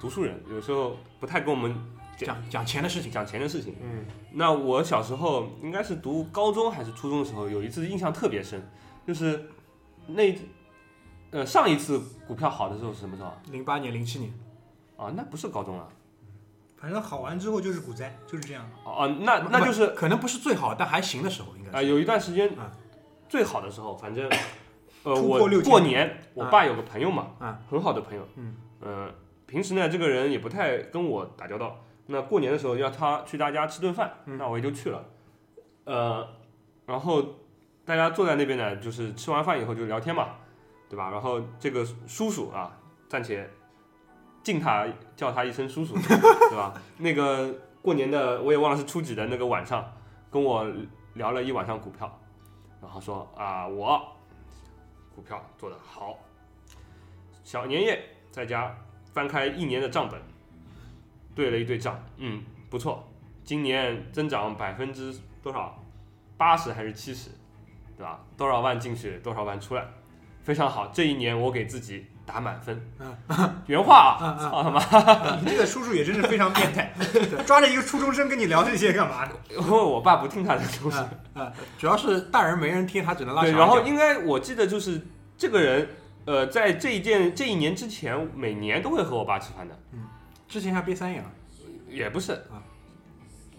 Speaker 5: 读书人，有时候不太跟我们
Speaker 2: 讲讲钱的事情，
Speaker 5: 讲钱的事情。
Speaker 2: 嗯，
Speaker 5: 那我小时候应该是读高中还是初中的时候，有一次印象特别深，就是那呃上一次股票好的时候是什么时候啊？
Speaker 2: 零八年、零七年，
Speaker 5: 啊，那不是高中啊，
Speaker 3: 反正好完之后就是股灾，就是这样。
Speaker 5: 哦、哦那那就是
Speaker 2: 可能不是最好，但还行的时候，应该
Speaker 5: 啊、
Speaker 2: 是。
Speaker 5: 有一段时间
Speaker 2: 啊
Speaker 5: 最好的时候，反正呃，我过年，我爸有个朋友嘛，
Speaker 2: 啊
Speaker 5: 很好的朋友，
Speaker 2: 嗯
Speaker 5: 呃，平时呢，这个人也不太跟我打交道。那过年的时候要他去他家吃顿饭，
Speaker 2: 嗯
Speaker 5: 那我也就去了，呃，然后大家坐在那边呢，就是吃完饭以后就聊天嘛，对吧？然后这个叔叔啊，暂且敬他叫他一声叔叔，对吧？那个过年的我也忘了是初几的那个晚上，跟我聊了一晚上股票，然后说啊，我股票做得好，小年夜在家翻开一年的账本，对了一对账，嗯，不错，今年增长百分之多少？八十还是七十，对吧？多少万进去，多少万出来，非常好。这一年我给自己打满分，原话啊，操他妈！
Speaker 3: 你这个叔叔也真是非常变态，抓着一个初中生跟你聊这些干嘛呢？
Speaker 5: 因为我爸不听他的东西。
Speaker 2: 啊，主要是大人没人听，他只能拉
Speaker 5: 对，
Speaker 2: 小
Speaker 5: 然后应该我记得就是这个人，呃，在这一件这一年之前，每年都会和我爸吃饭的，
Speaker 2: 之前还憋三眼，
Speaker 5: 也不是
Speaker 2: 啊，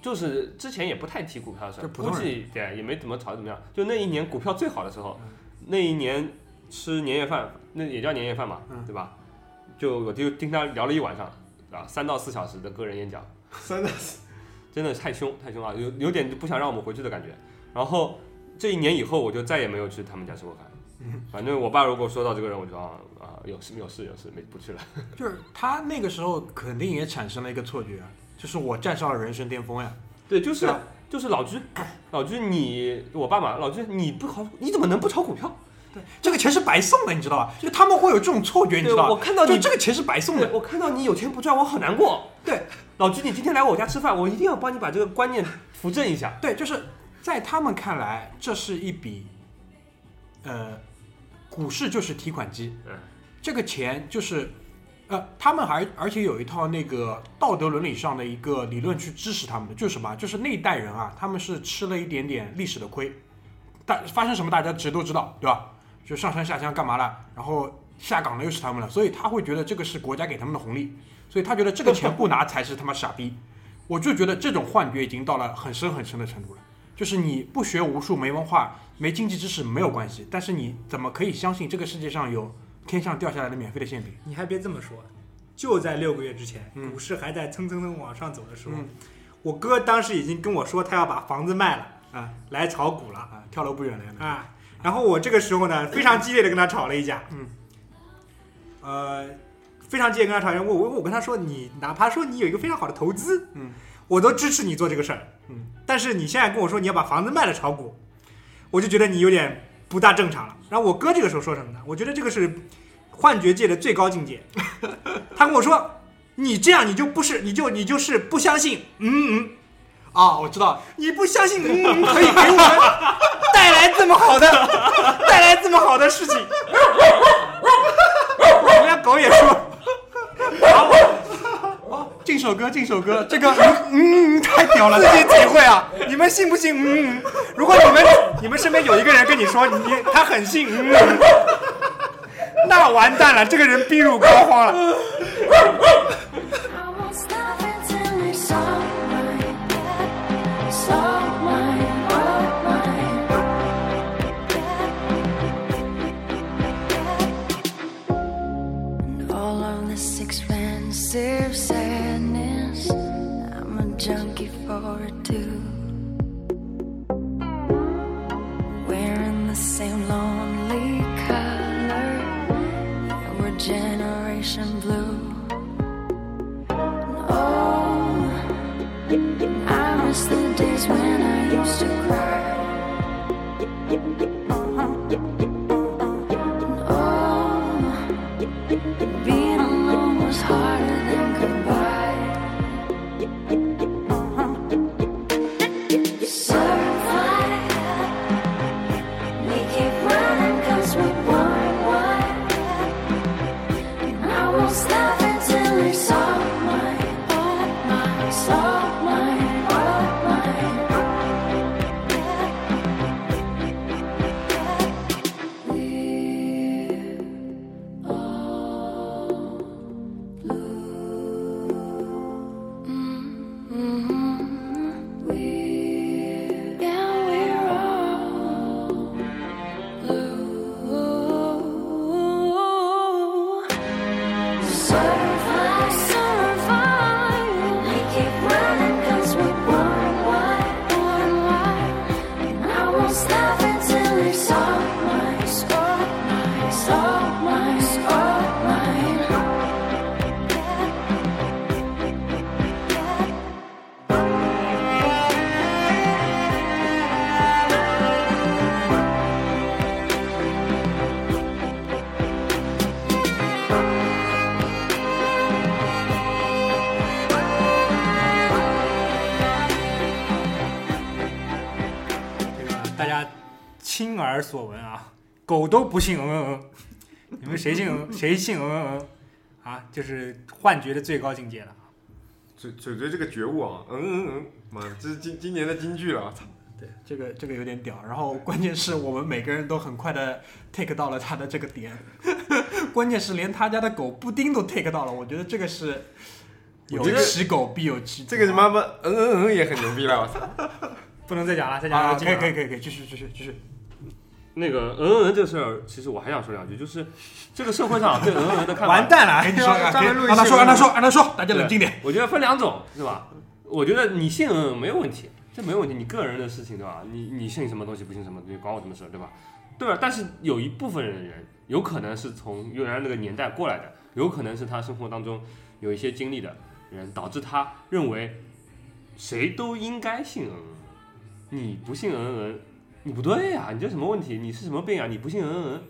Speaker 5: 就是之前也不太提股票的事，估计对也没怎么炒怎么样。就那一年股票最好的时候，
Speaker 2: 嗯
Speaker 5: 那一年吃年夜饭，那也叫年夜饭嘛，
Speaker 2: 嗯
Speaker 5: 对吧？就我就听他聊了一晚上，啊，三到四小时的个人演讲，
Speaker 4: 三到四
Speaker 5: 真的太凶太凶了，有有点不想让我们回去的感觉。然后这一年以后，我就再也没有去他们家吃过饭。反正我爸如果说到这个人，我就啊啊有事有事有事，没不去了。
Speaker 2: 就是他那个时候肯定也产生了一个错觉，就是我站上了人生巅峰呀。
Speaker 5: 对，就是就是老居，老居你我爸嘛，老居你不炒，你怎么能不炒股票？
Speaker 2: 这个钱是白送的，你知道吧？就他们会有这种错觉，你知道吧？
Speaker 5: 我看到你
Speaker 2: 就这个钱是白送，的，
Speaker 5: 我看到你有钱不赚，我好难过。
Speaker 2: 对，
Speaker 5: 老居，你今天来我家吃饭，我一定要帮你把这个观念扶正一下。
Speaker 2: 对，就是在他们看来，这是一笔，呃，股市就是提款机，
Speaker 5: 嗯，
Speaker 2: 这个钱就是，呃，他们还而且有一套那个道德伦理上的一个理论去支持他们的，就是什么？就是那一代人啊，他们是吃了一点点历史的亏，大发生什么大家其实都知道，对吧？就上山下乡干嘛了，然后下岗了又是他们了，所以他会觉得这个是国家给他们的红利，所以他觉得这个钱不拿才是他妈傻逼。我就觉得这种幻觉已经到了很深很深的程度了，就是你不学无术、没文化、没经济知识没有关系，但是你怎么可以相信这个世界上有天上掉下来的免费的馅饼？
Speaker 3: 你还别这么说，就在六个月之前，
Speaker 2: 嗯
Speaker 3: 股市还在蹭蹭蹭往上走的时候，
Speaker 2: 嗯
Speaker 3: 我哥当时已经跟我说他要把房子卖了
Speaker 2: 啊
Speaker 3: 来炒股了
Speaker 2: 啊，跳楼不远了。
Speaker 3: 啊。然后我这个时候呢，非常激烈的跟他吵了一架，
Speaker 2: 嗯，
Speaker 3: 呃，非常激烈跟他吵架。我我我跟他说，你哪怕说你有一个非常好的投资，
Speaker 2: 嗯，
Speaker 3: 我都支持你做这个事儿，
Speaker 2: 嗯，
Speaker 3: 但是你现在跟我说你要把房子卖了炒股，我就觉得你有点不大正常了。然后我哥这个时候说什么呢？我觉得这个是幻觉界的最高境界。他跟我说，你这样你就不是，你就你就是不相信，嗯嗯，
Speaker 2: 啊，我知道，
Speaker 3: 你不相信，嗯嗯，可以给我们带来这么好的，带来这么好的事情。我们家狗也说，
Speaker 2: 进首歌，进首歌，这个嗯 嗯嗯太屌了
Speaker 3: 自，己体会啊！你们信不信？嗯，嗯如果你们你们身边有一个人跟你说你他很信，嗯，嗯 那完蛋了，这个人病入膏肓了。所闻啊，狗都不信嗯嗯嗯，你们谁信嗯 谁信嗯嗯嗯啊？就是幻觉的最高境界了。
Speaker 4: 嘴嘴嘴这个觉悟啊，嗯嗯嗯，妈的，这是今今年的金句了，我操！
Speaker 2: 对，这个这个有点屌。然后关键是我们每个人都很快的 take 到了他的这个点，关键是连他家的狗布丁都 take 到了。我觉得这个是有
Speaker 4: 我觉得
Speaker 2: 其狗必有其
Speaker 4: 这个他妈妈嗯嗯嗯也很牛逼了，我操！
Speaker 3: 不能再讲了，再讲
Speaker 2: 啊，
Speaker 3: 了
Speaker 2: 可以可以可以可以，继续继续继续。
Speaker 5: 那个嗯嗯这个事儿，其实我还想说两句，就是这个社会上对嗯嗯的看法，
Speaker 3: 完蛋了，
Speaker 2: 跟你说，
Speaker 3: 专门录一
Speaker 2: 让他说，让他说，让他说，大家冷静点。
Speaker 5: 我觉得分两种，是吧？我觉得你信嗯嗯没有问题，这没有问题，你个人的事情，对吧？你你信什么东西不信什么东西，关我什么事，对吧？对吧？但是有一部分人，有可能是从原来那个年代过来的，有可能是他生活当中有一些经历的人，导致他认为谁都应该信嗯嗯，你不信嗯嗯，你不对呀、你这什么问题？你是什么病啊？你不信嗯嗯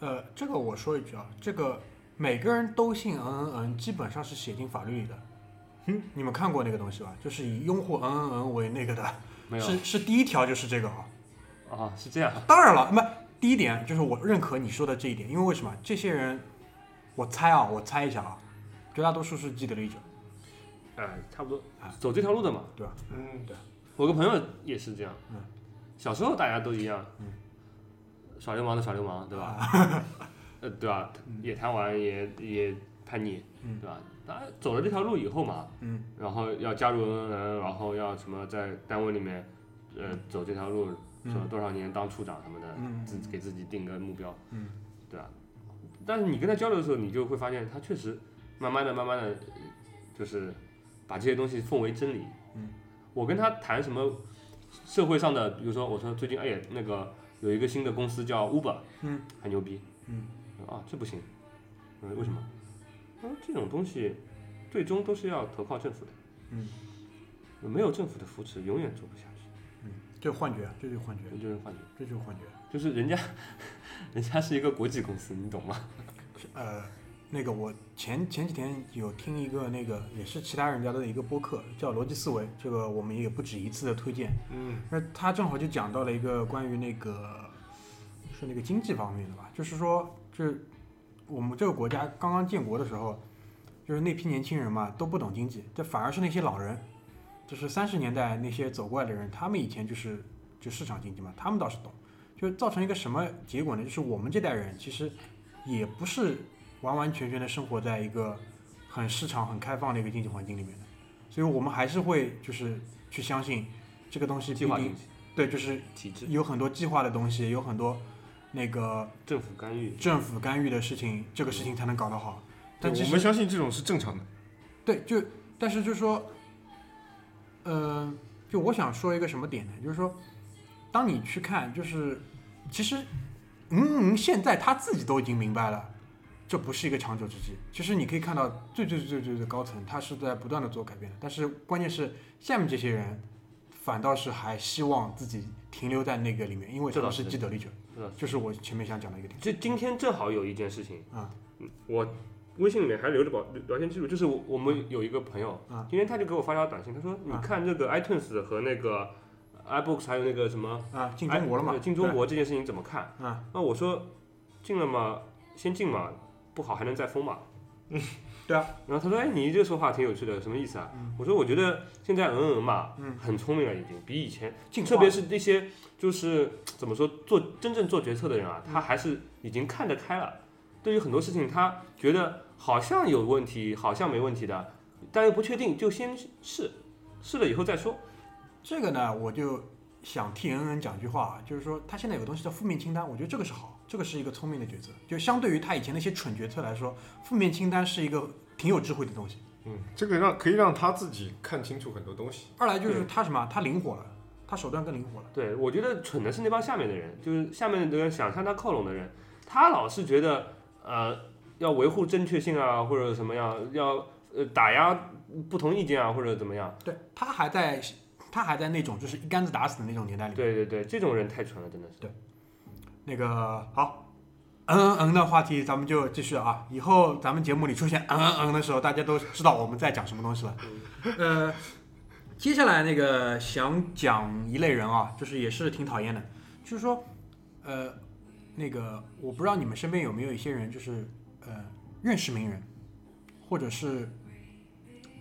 Speaker 5: 嗯，
Speaker 2: 呃，这个我说一句啊，这个每个人都信嗯嗯嗯，基本上是写进法律里的。嗯，你们看过那个东西吧？就是以拥护嗯嗯嗯为那个的，
Speaker 5: 没有
Speaker 2: 是是第一条就是这个啊。
Speaker 5: 啊，是这样。
Speaker 2: 当然了，那么第一点就是我认可你说的这一点，因为为什么？这些人，我猜啊，我猜一下啊，绝大多数是既得利益者，
Speaker 5: 呃，差不多
Speaker 2: 啊
Speaker 5: 走这条路的嘛。
Speaker 2: 对吧？
Speaker 4: 嗯，对
Speaker 5: 我个朋友也是这样。
Speaker 2: 嗯
Speaker 5: 小时候大家都一样。
Speaker 2: 嗯
Speaker 5: 耍流氓的耍流氓，对吧？呃，对吧？也贪玩，也也叛逆，
Speaker 2: 嗯
Speaker 5: 对吧？当然走了这条路以后嘛，
Speaker 2: 嗯，
Speaker 5: 然后要加入 N N，然后要什么在单位里面，呃，走这条路，什么多少年当处长什么的，
Speaker 2: 嗯
Speaker 5: 自给自己定个目标，
Speaker 2: 嗯，
Speaker 5: 对吧？但是你跟他交流的时候，你就会发现他确实慢慢的、慢慢的，就是把这些东西奉为真理。
Speaker 2: 嗯，
Speaker 5: 我跟他谈什么社会上的，比如说我说最近哎呀那个有一个新的公司叫 Uber，
Speaker 2: 嗯，
Speaker 5: 很牛逼，
Speaker 2: 嗯，
Speaker 5: 啊这不行，嗯为什么？嗯，这种东西最终都是要投靠政府的，
Speaker 2: 嗯，
Speaker 5: 没有政府的扶持，永远做不下去，嗯
Speaker 2: 这幻觉，这就是幻觉，
Speaker 5: 这就是幻觉，
Speaker 2: 这就是幻觉。
Speaker 5: 就是人家 人家是一个国际公司，你懂吗？
Speaker 2: 呃，那个我前前几天有听一个那个也是其他人家的一个播客，叫逻辑思维，这个我们也不止一次的推荐。
Speaker 4: 嗯，
Speaker 2: 那他正好就讲到了一个关于那个是那个经济方面的吧，就是说，就是我们这个国家刚刚建国的时候，就是那批年轻人嘛都不懂经济，这反而是那些老人，就是三十年代那些走过来的人，他们以前就是就市场经济嘛，他们倒是懂，就造成一个什么结果呢？就是我们这代人其实也不是完完全全的生活在一个很市场很开放的一个经济环境里面的，所以我们还是会就是去相信这个东西必定
Speaker 5: 计划
Speaker 2: 对，就是
Speaker 5: 体制，
Speaker 2: 有很多计划的东西，有很多那个
Speaker 5: 政府干预，
Speaker 2: 政府干预的事情，这个事情才能搞得好。但
Speaker 4: 我们相信这种是正常的。
Speaker 2: 对，就但是就是说，呃，就我想说一个什么点呢？就是说，当你去看，就是其实，嗯嗯，现在他自己都已经明白了，这不是一个长久之计。其实你可以看到最最最最最高层，他是在不断的做改变的，但是关键是下面这些人，反倒是还希望自己停留在那个里面，因为他们是
Speaker 5: 这倒是
Speaker 2: 既得利者
Speaker 5: 是的，
Speaker 2: 就是我前面想讲的一个点。
Speaker 5: 这今天正好有一件事情
Speaker 2: 啊，
Speaker 5: 嗯我微信里面还留着保聊天记录，就是我我们有一个朋友
Speaker 2: 啊，
Speaker 5: 今天他就给我发条短信，他说你
Speaker 2: 啊
Speaker 5: 看这个 iTunes 和那个 iBooks 还有那个什么
Speaker 2: 啊，进中国了嘛
Speaker 5: 哎？进中国这件事情怎么看？
Speaker 2: 啊，
Speaker 5: 那我说进了嘛，先进嘛，不好还能再封嘛。
Speaker 2: 嗯 对啊。
Speaker 5: 然后他说：“哎，你这个说话挺有趣的，什么意思啊？”
Speaker 2: 嗯
Speaker 5: 我说：“我觉得现在嗯嗯嘛，
Speaker 2: 嗯
Speaker 5: 很聪明了，已经比以前，
Speaker 2: 进
Speaker 5: 特别是那些就是怎么说做真正做决策的人啊，
Speaker 2: 嗯
Speaker 5: 他还是已经看得开了。对于很多事情，他觉得好像有问题，好像没问题的，但又不确定，就先试，试了以后再说。
Speaker 2: 这个呢，我就想替恩恩讲句话，就是说他现在有个东西叫负面清单，我觉得这个是好，这个是一个聪明的决策。就相对于他以前那些蠢决策来说，负面清单是一个挺有智慧的东西。
Speaker 4: 嗯，这个让可以让他自己看清楚很多东西。
Speaker 2: 二来就是他什么，他灵活了，他手段更灵活了。
Speaker 5: 对，我觉得蠢的是那帮下面的人，就是下面的人想向他靠拢的人，他老是觉得呃要维护正确性啊，或者什么样，要呃打压不同意见啊，或者怎么样。
Speaker 2: 对他还在，他还在那种就是一竿子打死的那种年代里。
Speaker 5: 对对对，这种人太蠢了，真的是。
Speaker 2: 那个好，嗯嗯嗯的话题咱们就继续啊。以后咱们节目里出现嗯嗯嗯的时候，大家都知道我们在讲什么东西了。呃，接下来那个想讲一类人啊，就是也是挺讨厌的，就是说，呃，那个我不知道你们身边有没有一些人，就是呃认识名人，或者是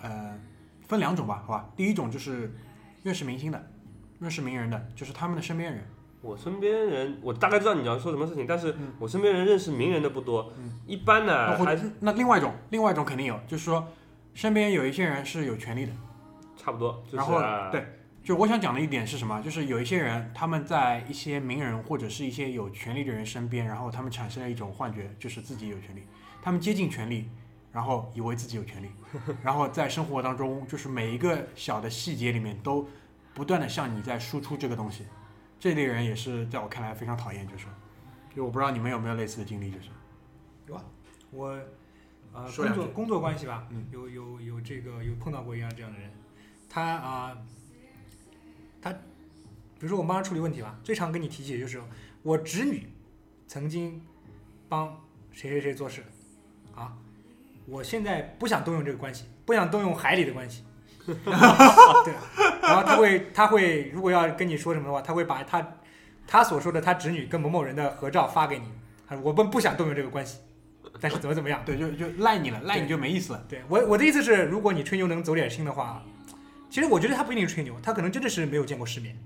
Speaker 2: 呃分两种吧，好吧。第一种就是认识明星的，认识名人的，就是他们的身边人。
Speaker 5: 我身边人，我大概知道你要说什么事情，但是
Speaker 2: 嗯
Speaker 5: 我身边人认识名人的不多，一般呢还是
Speaker 2: 那另外一种，另外一种肯定有，就是说身边有一些人是有权利的。
Speaker 5: 差不多，就是
Speaker 2: 然后
Speaker 5: 啊
Speaker 2: 对，就我想讲的一点是什么？就是有一些人他们在一些名人或者是一些有权利的人身边，然后他们产生了一种幻觉，就是自己有权利，他们接近权利，然后以为自己有权利，然后在生活当中就是每一个小的细节里面都不断的向你在输出这个东西。这类人也是在我看来非常讨厌，就是，就我不知道你们有没有类似的经历，就是。
Speaker 3: 我呃
Speaker 2: 说两句
Speaker 3: 工作工作关系吧，
Speaker 2: 嗯
Speaker 3: 有有有这个有碰到过一样这样的人，他啊、他比如说我们帮他处理问题吧，最常跟你提起的就是我侄女曾经帮谁谁谁做事啊，我现在不想动用这个关系，不想动用海里的关系。对，然后他会，他会，如果要跟你说什么的话，他会把他他所说的他侄女跟某某人的合照发给你，他说我们不想动用这个关系，但是怎么怎么样，
Speaker 2: 对，就就赖你了，赖你就没意思了。
Speaker 3: 对我我的意思是，如果你吹牛能走点心的话，其实我觉得他不一定是吹牛，他可能真的是没有见过世面，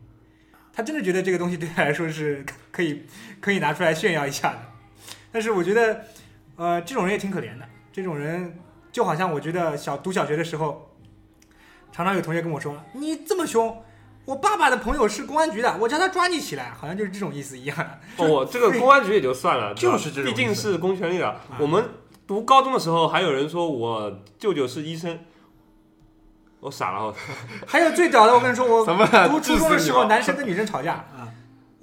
Speaker 3: 他真的觉得这个东西对他来说是可可以 可以拿出来炫耀一下的。但是我觉得，呃，这种人也挺可怜的。这种人就好像我觉得小读小学的时候，常常有同学跟我说：“你这么凶，我爸爸的朋友是公安局的，我叫他抓你起来。”好像就是这种意思一样。
Speaker 5: 哦，我 这个公安局也就算了，
Speaker 2: 就是这种
Speaker 5: 毕竟是公权力的。
Speaker 2: 嗯
Speaker 5: 我们读高中的时候，还有人说我舅舅是医生，我傻了，我。
Speaker 3: 还有最屌的，我跟你说，我 读初中的时候，男生跟女生吵架。
Speaker 2: 啊，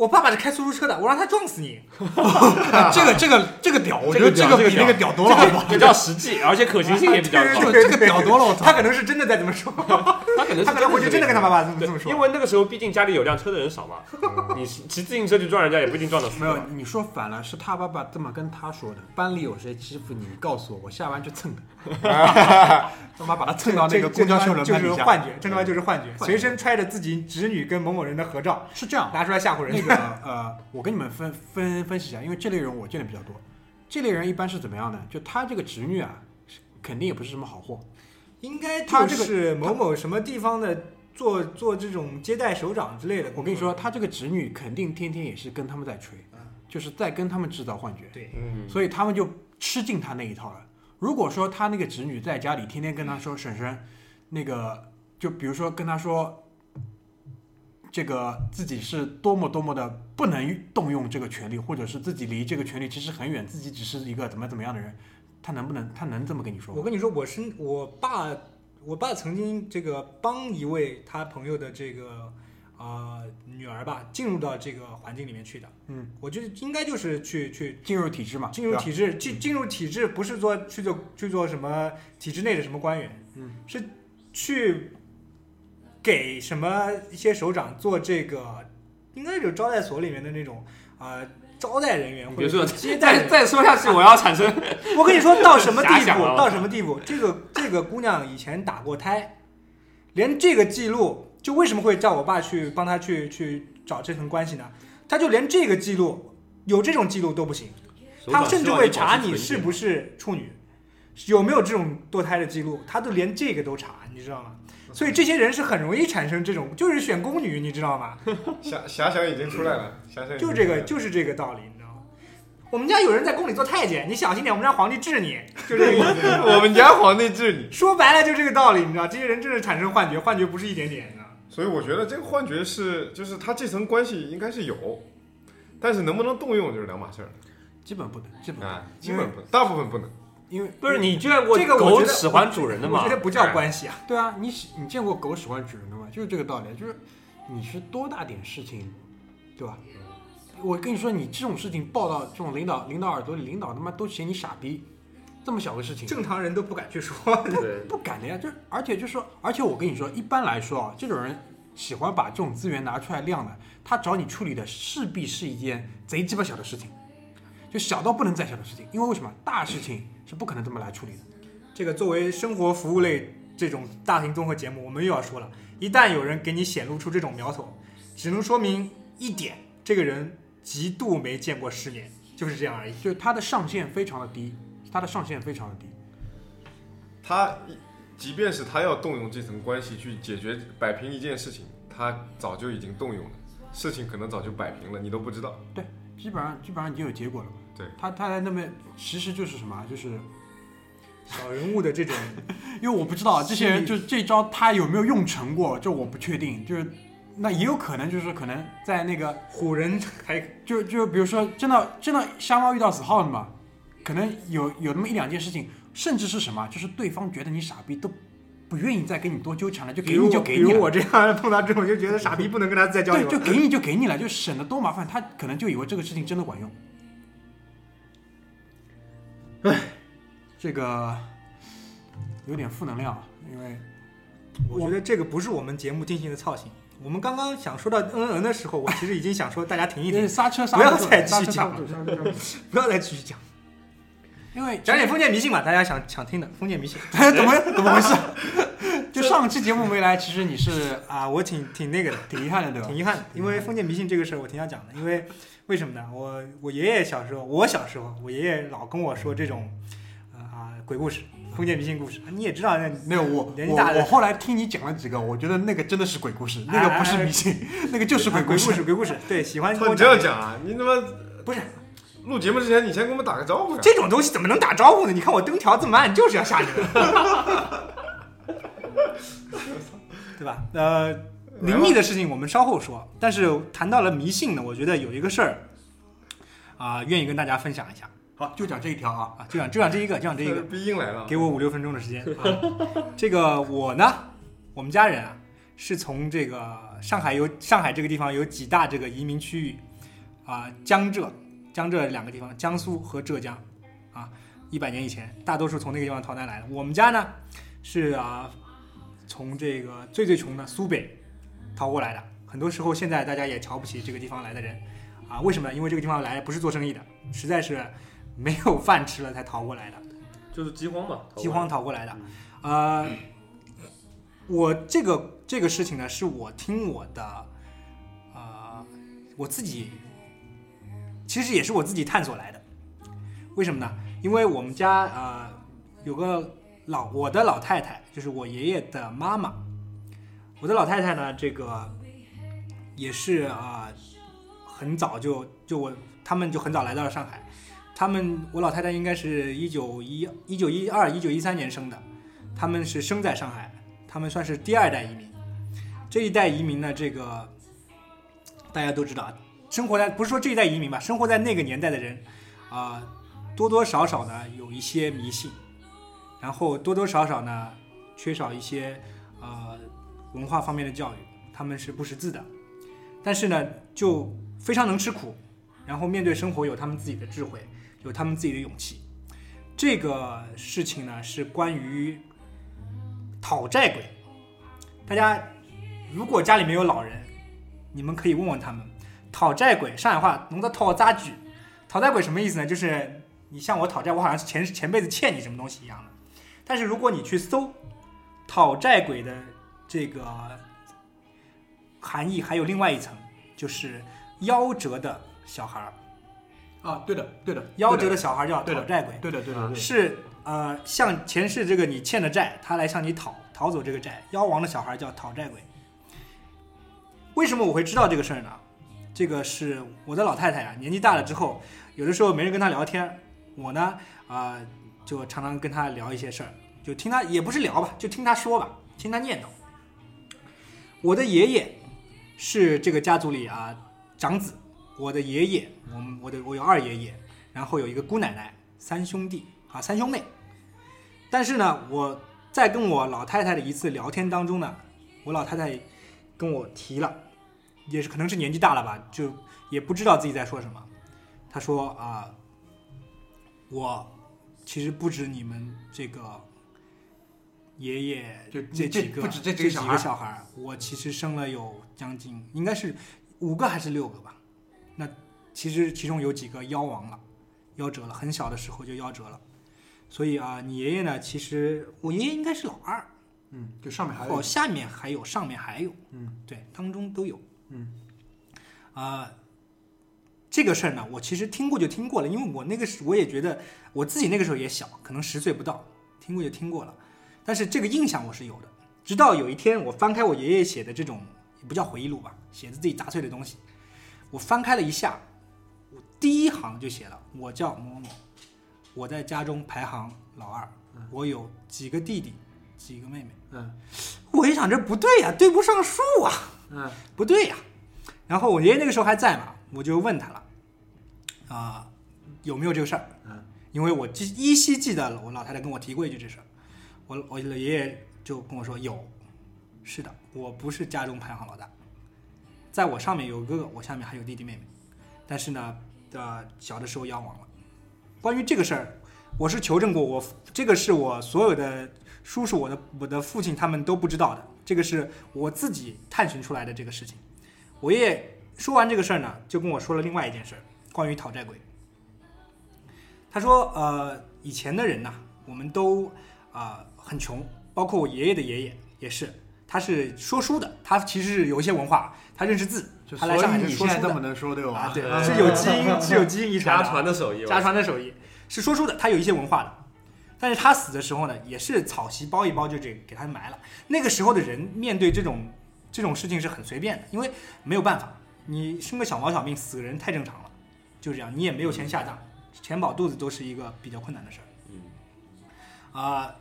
Speaker 3: 我爸爸是开出租车的，我让他撞死你。
Speaker 2: 这个这个这个屌，我觉得这个比那个屌多了？
Speaker 5: 比较实际，而且可行性也比较高。
Speaker 2: 这个这个屌多了，我操！
Speaker 3: 他可能是真的在这么说，
Speaker 5: 他可能是
Speaker 3: 他可能回去真的跟他爸爸这么这么说。
Speaker 5: 因为那个时候毕竟家里有辆车的人少嘛，你骑骑自行车去撞人家也不一定撞得死。
Speaker 2: 没有，你说反了，是他爸爸这么跟他说的。班里有谁欺负你，你告诉我，我下班去蹭他。他妈把他蹭到那个公交车轮
Speaker 3: 就
Speaker 2: 盘底下。
Speaker 3: 是幻觉，这他妈就是幻觉，随身揣着自己侄女跟某某人的合照，
Speaker 2: 是这样，
Speaker 3: 拿出来吓唬人。
Speaker 2: 那个 呃，我跟你们分分分析一下，因为这类人我见的比较多。这类人一般是怎么样呢？就他这个侄女啊，肯定也不是什么好货。
Speaker 3: 应该
Speaker 2: 他这个
Speaker 3: 是某某什么地方的做做这种接待首长之类的。
Speaker 2: 我跟你说，，他这个侄女肯定天天也是跟他们在吹，就是在跟他们制造幻觉。
Speaker 3: 对，
Speaker 5: 嗯，
Speaker 2: 所以他们就吃进他那一套了。如果说他那个侄女在家里天天跟他说婶婶，那个就比如说跟他说，这个自己是多么多么的不能动用这个权利，或者是自己离这个权利其实很远，自己只是一个怎么怎么样的人，他能不能他能这么跟你说？
Speaker 3: 我跟你说，我是我爸，我爸曾经这个帮一位他朋友的这个呃女儿吧进入到这个环境里面去的。
Speaker 2: 嗯，
Speaker 3: 我觉得应该就是去去
Speaker 2: 进入体制嘛，
Speaker 3: 进入体制，进进入体制不是做去做去做什么体制内的什么官员，
Speaker 2: 嗯，
Speaker 3: 是去给什么一些首长做这个，应该是招待所里面的那种啊、呃招待人员或者
Speaker 5: 别说
Speaker 3: 是接待
Speaker 5: 再。再说下去，我要产生
Speaker 3: 我跟你说到什么地步？到什么地步？这个这个姑娘以前打过胎，连这个记录，就为什么会叫我爸去帮他去去找这层关系呢？他就连这个记录有这种记录都不行。他甚至会查你是不是处女，有没有这种堕胎的记录，他都连这个都查，你知道吗？所以这些人是很容易产生这种，就是选宫女，你知道吗？
Speaker 4: 遐遐想已经出来了，遐想
Speaker 3: 就这个，就是这个道理，你知道吗？我们家有人在宫里做太监，你小心点，我们家皇帝治你，就这个意思。
Speaker 4: 我们家皇帝治你。
Speaker 3: 说白了就这个道理，你知道，这些人真是产生幻觉，幻觉不是一点点？
Speaker 4: 所以我觉得这个幻觉是，就是他这层关系应该是有，但是能不能动用就是两码事儿
Speaker 2: 基本不能，基本不能
Speaker 4: 啊，基本不能，大部分不能。
Speaker 2: 因为
Speaker 5: 不是你见过
Speaker 3: 这个我
Speaker 5: 狗
Speaker 3: 觉得
Speaker 5: 喜欢主人的吗
Speaker 3: 我觉？得不叫关系啊。
Speaker 2: 对啊，你喜你见过狗喜欢主人的吗？就是这个道理，就是你是多大点事情，对吧？我跟你说，你这种事情报到这种领导领导耳朵里，领导他妈都嫌你傻逼，这么小个事情，
Speaker 3: 正常人都不敢去说。
Speaker 5: 对，
Speaker 2: 不敢的呀。就而且就说，而且我跟你说，一般来说啊，这种人喜欢把这种资源拿出来亮的，他找你处理的势必是一件贼鸡巴小的事情，就小到不能再小的事情。因为为什么大事情是不可能这么来处理的？
Speaker 3: 这个作为生活服务类这种大型综合节目，我们又要说了，一旦有人给你显露出这种苗头，只能说明一点，这个人极度没见过世面，就是这样而已。
Speaker 2: 就是他的上限非常的低，他的上限非常的低。
Speaker 4: 他即便是他要动用这层关系去解决摆平一件事情，他早就已经动用了，事情可能早就摆平了，你都不知道。
Speaker 2: 对基本上基本上已经有结果了嘛。
Speaker 4: 对，
Speaker 2: 他他在那边其实就是什么啊，就是
Speaker 3: 小人物的这种，
Speaker 2: 因为我不知道这些人就是这招他有没有用成过，这我不确定。就是那也有可能就是可能在那个
Speaker 3: 唬人还
Speaker 2: 就就比如说真的真的瞎猫遇到死耗子嘛，可能有有那么一两件事情，甚至是什么，就是对方觉得你傻逼都不愿意再跟你多纠缠了，就给你就给你了。
Speaker 3: 比如我这样碰到这种就觉得傻逼不能跟他再交
Speaker 2: 对，
Speaker 3: 流了。
Speaker 2: 就给你就给你了，就省得多麻烦。他可能就以为这个事情真的管用。唉，这个有点负能量，啊因为
Speaker 3: 我觉得这个不是我们节目进行的操行。我们刚刚想说到嗯嗯的时候，我其实已经想说大家停一停，
Speaker 2: 刹车刹
Speaker 3: 不要再继续讲
Speaker 2: 刹住刹车刹住
Speaker 3: 不要再继续讲，
Speaker 2: 因为
Speaker 3: 讲点封建迷信吧，大家想想听的封建迷信
Speaker 2: 怎么怎么回事？就上期节目没来，其实你是
Speaker 3: 啊，我挺挺那个的，
Speaker 2: 挺遗憾的，对吧
Speaker 3: 挺？遗憾的，因为封建迷信这个事儿我挺想讲的，因为为什么呢？我我爷爷小时候，我小时候，我爷爷老跟我说这种呃啊鬼故事、封建迷信故事，你也知道那
Speaker 2: 那个我我
Speaker 3: 年纪大的
Speaker 2: 我后来听你讲了几个，我觉得那个真的是鬼故事，那个不是迷信，那个就是鬼故事。
Speaker 3: 鬼故事，鬼故事，对，喜欢跟我
Speaker 4: 这样讲啊？你怎么
Speaker 3: 不是
Speaker 4: 录节目之前，你先给我们打个招呼呀。
Speaker 3: 这种东西怎么能打招呼呢？你看我灯条这么暗，就是要吓你的，对吧？呃，灵异的事情我们稍后说，但是谈到了迷信呢，我觉得有一个事儿啊、愿意跟大家分享一下
Speaker 2: 好，就讲这一条啊。
Speaker 3: 啊，就讲就讲这一个，就讲这一个，
Speaker 4: 逼音来了，
Speaker 3: 给我五六分钟的时间啊。这个我呢，我们家人啊，是从这个上海有上海这个地方有几大这个移民区域啊，江浙江浙两个地方，江苏和浙江啊，一百年以前，大多数从那个地方逃难来的。我们家呢是啊，从这个最最穷的苏北逃过来的。很多时候现在大家也瞧不起这个地方来的人啊，为什么呢？因为这个地方来不是做生意的，实在是没有饭吃了才逃过来的。
Speaker 5: 就是饥荒嘛，
Speaker 3: 饥荒逃过来的。呃，我这个这个事情呢，是我听我的，呃，我自己其实也是我自己探索来的。为什么呢？因为我们家呃有个老我的老太太，就是我爷爷的妈妈。我的老太太呢，这个也是啊、很早就就我他们就很早来到了上海。他们我老太太应该是一九一一九一二一九一三年生的，他们是生在上海，他们算是第二代移民。这一代移民呢，这个大家都知道，生活在不是说这一代移民吧，生活在那个年代的人啊、多多少少呢有一些迷信，然后多多少少呢缺少一些呃文化方面的教育，他们是不识字的，但是呢，就非常能吃苦，然后面对生活有他们自己的智慧，有他们自己的勇气。这个事情呢，是关于讨债鬼。大家如果家里面有老人，你们可以问问他们，讨债鬼上海话侬的讨债鬼，讨债鬼什么意思呢？就是你向我讨债，我好像是前前辈子欠你什么东西一样的。但是如果你去搜讨债鬼的这个含义，还有另外一层，就是夭折的小孩儿，
Speaker 2: 啊，对的，对的，
Speaker 3: 夭折的小孩儿叫讨债鬼。
Speaker 2: 对的，对的，对的，
Speaker 3: 是呃，向前世这个你欠的债，他来向你讨讨走这个债。夭亡的小孩叫讨债鬼。为什么我会知道这个事儿呢？这个是我的老太太啊，年纪大了之后，有的时候没人跟她聊天，我呢啊、就常常跟她聊一些事儿，就听她也不是聊吧，就听她说吧，听她念叨。我的爷爷是这个家族里啊长子，我的爷爷，我们我的我有二爷爷，然后有一个姑奶奶，三兄弟啊，三兄妹。但是呢，我在跟我老太太的一次聊天当中呢，我老太太跟我提了，也是可能是年纪大了吧，就也不知道自己在说什么。他说啊、我其实不止你们这个爷爷
Speaker 2: 就
Speaker 3: 这几个，
Speaker 2: 这不止这
Speaker 3: 这几
Speaker 2: 几个小孩
Speaker 3: 我其实生了有将近应该是五个还是六个吧。那其实其中有几个夭亡了，夭折了，很小的时候就夭折了。所以啊，你爷爷呢，其实我爷爷应该是老二，
Speaker 2: 嗯，就上面还有
Speaker 3: 哦，，下面还有，上面还有，
Speaker 2: 嗯，
Speaker 3: 对，当中都有，
Speaker 2: 嗯，
Speaker 3: 啊、这个事儿呢，我其实听过就听过了，因为我那个时我也觉得我自己那个时候也小，可能十岁不到，听过就听过了，但是这个印象我是有的。直到有一天，我翻开我爷爷写的这种也不叫回忆录吧，写的自己杂碎的东西，我翻开了一下，我第一行就写了我叫某某，我在家中排行老二，我有几个弟弟，几个妹妹。
Speaker 2: 嗯
Speaker 3: 我一想这不对呀、对不上数啊，
Speaker 2: 嗯。
Speaker 3: 不对呀、然后我爷爷那个时候还在嘛，我就问他了，啊、有没有这个事儿？
Speaker 2: 嗯，
Speaker 3: 因为我记依稀记得，我老太太跟我提过一句这事儿，我我爷爷就跟我说有，是的，我不是家中排行老大，在我上面有哥哥，我下面还有弟弟妹妹，但是呢，呃，小的时候夭亡了。关于这个事儿，我是求证过，我这个是我所有的叔叔、我的我的父亲他们都不知道的，这个是我自己探寻出来的这个事情。我爷爷说完这个事儿呢，就跟我说了另外一件事儿，关于讨债鬼。他说，呃，以前的人呐、我们都啊、很穷，包括我爷爷的爷爷也是，他是说书的，他其实是有一些文化，他认识字，
Speaker 2: 就
Speaker 3: 他来上海是说书的
Speaker 2: 么能说对吧？
Speaker 3: 啊，对，
Speaker 2: 嗯
Speaker 3: 是有基因，是有基因遗传
Speaker 5: 家
Speaker 3: 的啊
Speaker 5: 传的手艺，
Speaker 3: 家传的手艺，是说书的，他有一些文化的。但是他死的时候呢，也是草席包一包就这给他埋了。那个时候的人面对这种这种事情是很随便的，因为没有办法，你生个小毛小病死个人太正常了，就这样，你也没有钱下葬，填饱肚子都是一个比较困难的事儿。
Speaker 5: 嗯
Speaker 3: 啊、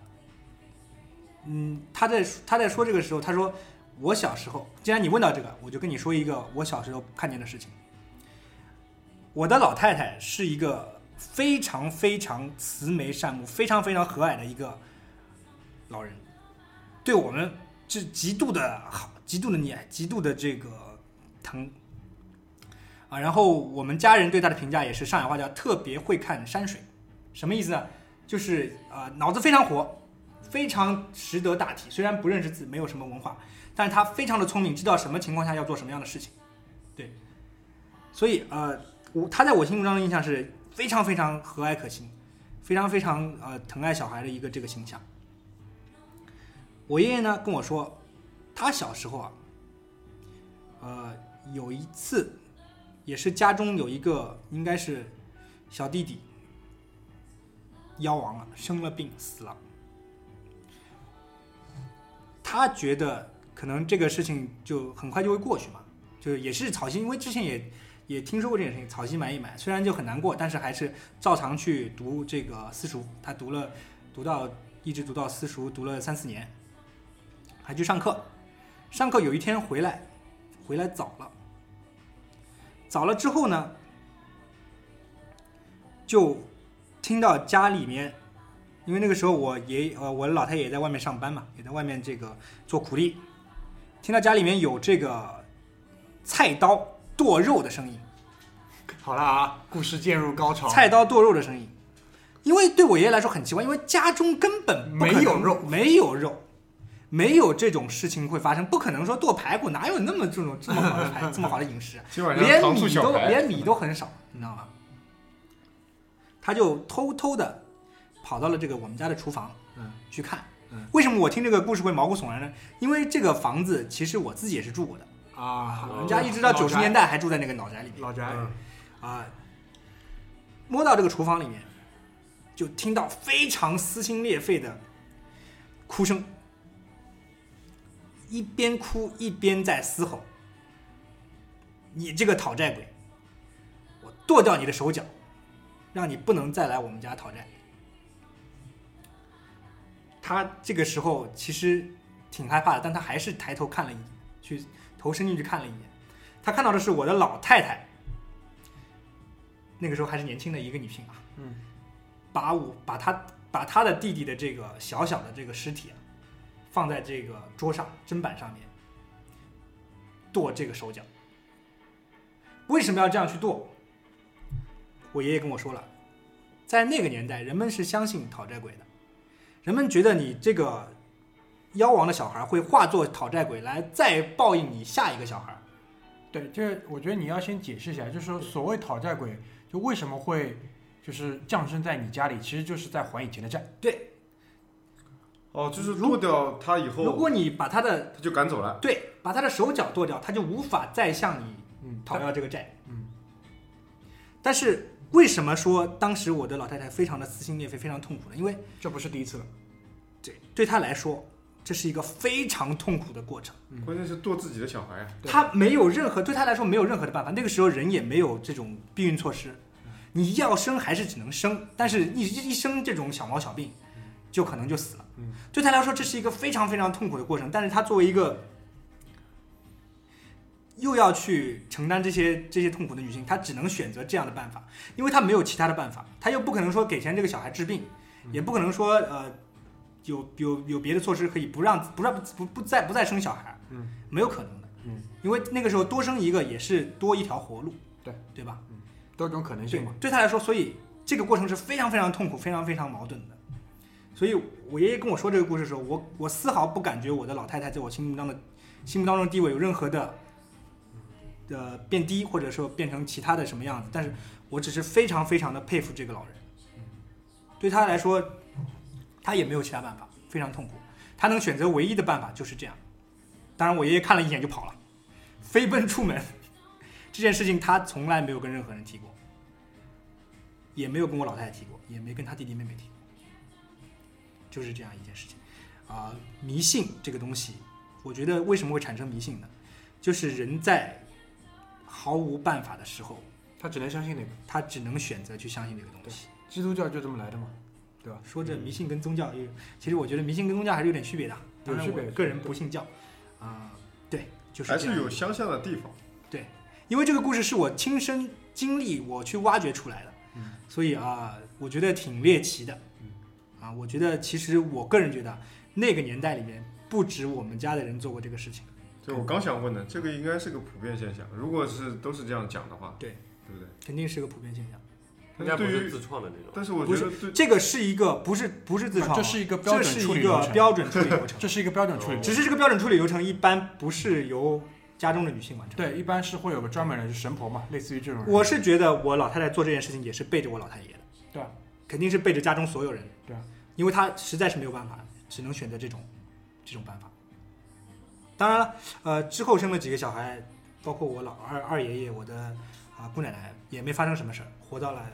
Speaker 3: 嗯，他在他在说这个时候，他说我小时候，既然你问到这个，我就跟你说一个我小时候看见的事情。我的老太太是一个非常非常慈眉善目、非常非常和蔼的一个老人，对我们是极度的好、极度的溺爱、极度的这个疼啊。然后我们家人对他的评价也是上海话叫特别会看山水，什么意思呢？就是、呃脑子非常活，非常识得大体。虽然不认识字，没有什么文化，但是他非常的聪明，知道什么情况下要做什么样的事情。对，所以呃，我他在我心目中的印象是非常非常和蔼可亲，非常非常呃疼爱小孩的一个这个形象。我爷爷呢跟我说，他小时候啊，呃，有一次也是家中有一个应该是小弟弟夭亡了，生了病死了。他觉得可能这个事情就很快就会过去嘛，就也是草心，因为之前也也听说过这件事情，草席买一买，虽然就很难过，但是还是照常去读这个私塾。他读了，读到一直读到私塾，读了三四年，还去上课。上课有一天回来，回来早了，早了之后呢，就听到家里面因为那个时候我爷呃我老太爷在外面上班嘛，也在外面这个做苦力，听到家里面有这个菜刀剁肉的声音，
Speaker 2: 好了啊，故事渐入高潮。
Speaker 3: 菜刀剁肉的声音。因为对我爷爷来说很奇怪，因为家中根本
Speaker 2: 没有肉
Speaker 3: 没有肉，没有这种事情会发生，不可能说剁排骨，哪有那么这种这么好的排这么好的饮食 连米都，连米都很少，你知道吗？他就偷偷的跑到了这个我们家的厨房，
Speaker 2: 嗯，
Speaker 3: 去看。
Speaker 2: 嗯
Speaker 3: 为什么我听这个故事会毛骨悚然呢？因为这个房子其实我自己也是住过的，
Speaker 2: 啊，
Speaker 3: 我们家一直到九十年代还住在那个老宅里面
Speaker 2: 老宅，
Speaker 5: 嗯
Speaker 3: 啊。摸到这个厨房里面，就听到非常撕心裂肺的哭声，一边哭一边在嘶吼：“你这个讨债鬼，我剁掉你的手脚，让你不能再来我们家讨债。”他这个时候其实挺害怕的，但他还是抬头看了一眼，去头伸进去看了一眼。他看到的是我的老太太，那个时候还是年轻的一个女性啊，
Speaker 2: 嗯，
Speaker 3: 把我把她把她的弟弟的这个小小的这个尸体啊，放在这个桌上砧板上面剁这个手脚。为什么要这样去剁？我爷爷跟我说了，在那个年代，人们是相信讨债鬼的，人们觉得你这个夭亡的小孩会化作讨债鬼来再报应你下一个小孩。
Speaker 2: 对，就是我觉得你要先解释一下，就是说所谓讨债鬼，就为什么会就是降生在你家里，其实就是在还以前的债。
Speaker 3: 对，
Speaker 4: 哦，就是剁掉他以后如，
Speaker 3: 果你把他的
Speaker 4: 他就赶走了。
Speaker 3: 对把他的手脚剁掉，他就无法再向你
Speaker 2: 嗯，
Speaker 3: 讨要这个债。
Speaker 2: 嗯，
Speaker 3: 但是为什么说当时我的老太太非常的撕心裂肺，非常痛苦呢？因为
Speaker 2: 这不是第一次了。
Speaker 3: 对对她来说，这是一个非常痛苦的过程。
Speaker 4: 关键是剁自己的小孩啊！
Speaker 3: 他没有任何对他来说没有任何的办法。那个时候人也没有这种避孕措施，你要生还是只能生，但是一一生这种小毛小病，就可能就死了。
Speaker 2: 嗯，
Speaker 3: 对他来说这是一个非常非常痛苦的过程。但是他作为一个又要去承担这些这些痛苦的女性，她只能选择这样的办法，因为她没有其他的办法，她又不可能说给钱这个小孩治病，也不可能说呃有有有别的措施可以不让不让不不再不再生小孩，
Speaker 2: 嗯，
Speaker 3: 没有可能的，
Speaker 2: 嗯，
Speaker 3: 因为那个时候多生一个也是多一条活路，
Speaker 2: 对
Speaker 3: 对吧？
Speaker 2: 嗯多种可能性嘛。
Speaker 3: 对他来说，所以这个过程是非常非常痛苦、非常非常矛盾的。所以我爷爷跟我说这个故事的时候，我我丝毫不感觉我的老太太在我心目当的心目当中地位有任何的的变低，或者说变成其他的什么样子。但是我只是非常非常的佩服这个老人。对他来说，他也没有其他办法，非常痛苦。他能选择唯一的办法就是这样。当然，我爷爷看了一眼就跑了，飞奔出门。这件事情他从来没有跟任何人提过，也没有跟我老太太提过，也没跟他弟弟妹妹提过，就是这样一件事情。啊、迷信这个东西，我觉得为什么会产生迷信呢？就是人在毫无办法的时候，
Speaker 2: 他只能相信那个。
Speaker 3: 他只能选择去相信那个东西。
Speaker 2: 基督教就这么来的嘛，对吧？
Speaker 3: 说这迷信跟宗教也有，其实我觉得迷信跟宗教还是有点区别的。当然
Speaker 2: 有区别
Speaker 3: 我个人不信教，啊、对，就是
Speaker 4: 还是有相像的地方。
Speaker 3: 对因为这个故事是我亲身经历，我去挖掘出来的，
Speaker 2: 嗯
Speaker 3: 所以啊，我觉得挺猎奇的，啊，我觉得其实我个人觉得那个年代里面不止我们家的人做过这个事情，
Speaker 4: 对，我刚想问的，这个应该是个普遍现象。如果是都是这样讲的话，
Speaker 3: 对
Speaker 4: 对不对？
Speaker 3: 肯定是个普遍现象。
Speaker 5: 应该不是自创的那种。
Speaker 4: 但是我
Speaker 3: 不
Speaker 4: 觉得，
Speaker 3: 这个是一个不是不是自创啊，
Speaker 2: 这是一个标准
Speaker 3: 这是一
Speaker 2: 处理流程，
Speaker 3: 个标准处理流程，
Speaker 2: 这是一个标准处理流程。
Speaker 3: 只是这个标准处理流程一般不是由家中的女性完成。
Speaker 2: 对，一般是会有个专门人，就神婆嘛，类似于这种。
Speaker 3: 我是觉得我老太太做这件事情也是背着我老太爷的，
Speaker 2: 对啊
Speaker 3: 肯定是背着家中所有人，
Speaker 2: 对啊，
Speaker 3: 因为她实在是没有办法，只能选择这种这种办法。当然了，呃，之后生了几个小孩，包括我老二二爷爷，我的啊、姑奶奶也没发生什么事儿，活到了，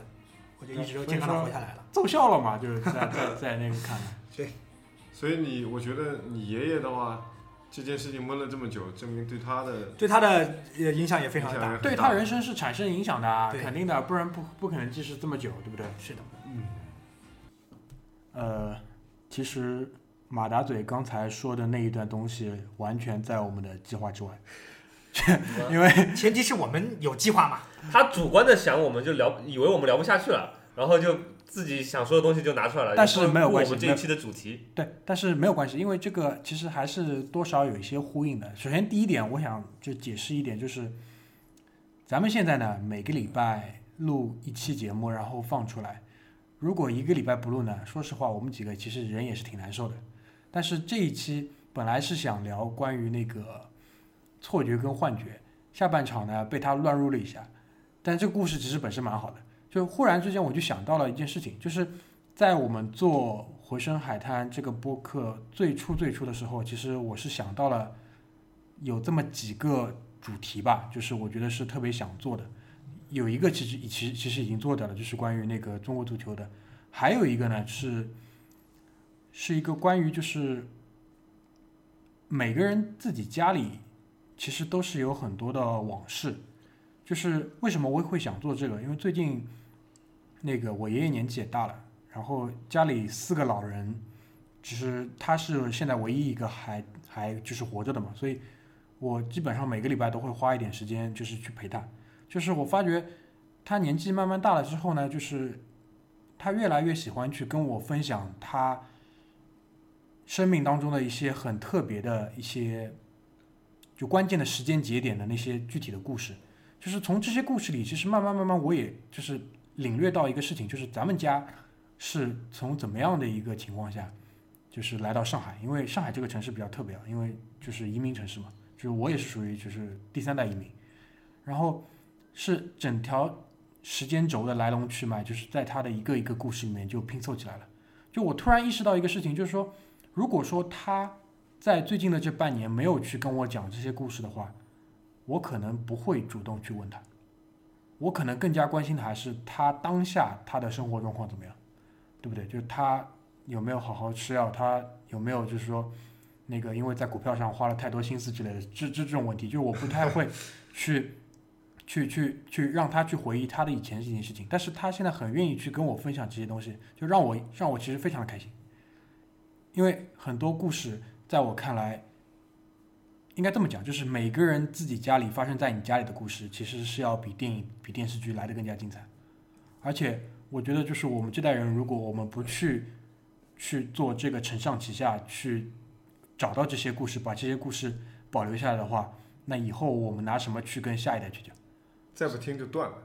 Speaker 3: 我就一直都健康的活下来了。
Speaker 2: 奏效了嘛，就是在在在那个看来，
Speaker 4: 所以你我觉得你爷爷的话，这件事情闷了这么久，证明对他的
Speaker 3: 对他的呃影响也非常的大。
Speaker 2: 对他人生是产生影响的啊，肯定的，不然不不可能继续这么久，对不对？
Speaker 3: 是的，嗯
Speaker 2: 呃，其实马达嘴刚才说的那一段东西，完全在我们的计划之外，因为
Speaker 3: 前提是我们有计划嘛。
Speaker 5: 他主观的想，我们就聊，以为我们聊不下去了，然后就自己想说的东西就拿出来了，
Speaker 2: 但是没有关系
Speaker 5: 我们这一期的主题，
Speaker 2: 对，但是没有关系，因为这个其实还是多少有一些呼应的。首先第一点，我想就解释一点，就是咱们现在呢每个礼拜录一期节目，然后放出来。如果一个礼拜不录呢，说实话，我们几个其实人也是挺难受的。但是这一期本来是想聊关于那个错觉跟幻觉，下半场呢被他乱入了一下，但这个故事其实本身蛮好的。就忽然之间我就想到了一件事情，就是在我们做《回声海滩》这个播客最初最初的时候，其实我是想到了有这么几个主题吧，就是我觉得是特别想做的。有一个其实已其实其实已经做掉了，就是关于那个中国足球的，还有一个呢是是一个关于就是每个人自己家里其实都是有很多的往事，就是为什么我会想做这个？因为最近那个我爷爷年纪也大了，然后家里四个老人，其实他是现在唯一一个还还就是活着的嘛，所以我基本上每个礼拜都会花一点时间，就是去陪他。就是我发觉他年纪慢慢大了之后呢，就是他越来越喜欢去跟我分享他生命当中的一些很特别的一些就关键的时间节点的那些具体的故事。就是从这些故事里，其实慢慢慢慢，我也就是领略到一个事情，就是咱们家是从怎么样的一个情况下，就是来到上海，因为上海这个城市比较特别啊，因为就是移民城市嘛，就是我也是属于就是第三代移民，然后是整条时间轴的来龙去脉，就是在他的一个一个故事里面就拼凑起来了。就我突然意识到一个事情，就是说，如果说他在最近的这半年没有去跟我讲这些故事的话，我可能不会主动去问他，我可能更加关心的还是他当下他的生活状况怎么样，对不对？就是他有没有好好吃药，他有没有就是说那个因为在股票上花了太多心思之类的，这这这种问题，就是我不太会去 去去去让他去回忆他的以前这件事情，但是他现在很愿意去跟我分享这些东西，就让我让我其实非常的开心，因为很多故事在我看来。应该这么讲，就是每个人自己家里发生在你家里的故事，其实是要比电影、比电视剧来的更加精彩。而且，我觉得就是我们这代人，如果我们不去去做这个承上启下，去找到这些故事，把这些故事保留下来的话，那以后我们拿什么去跟下一代去讲？
Speaker 4: 再不听就断了。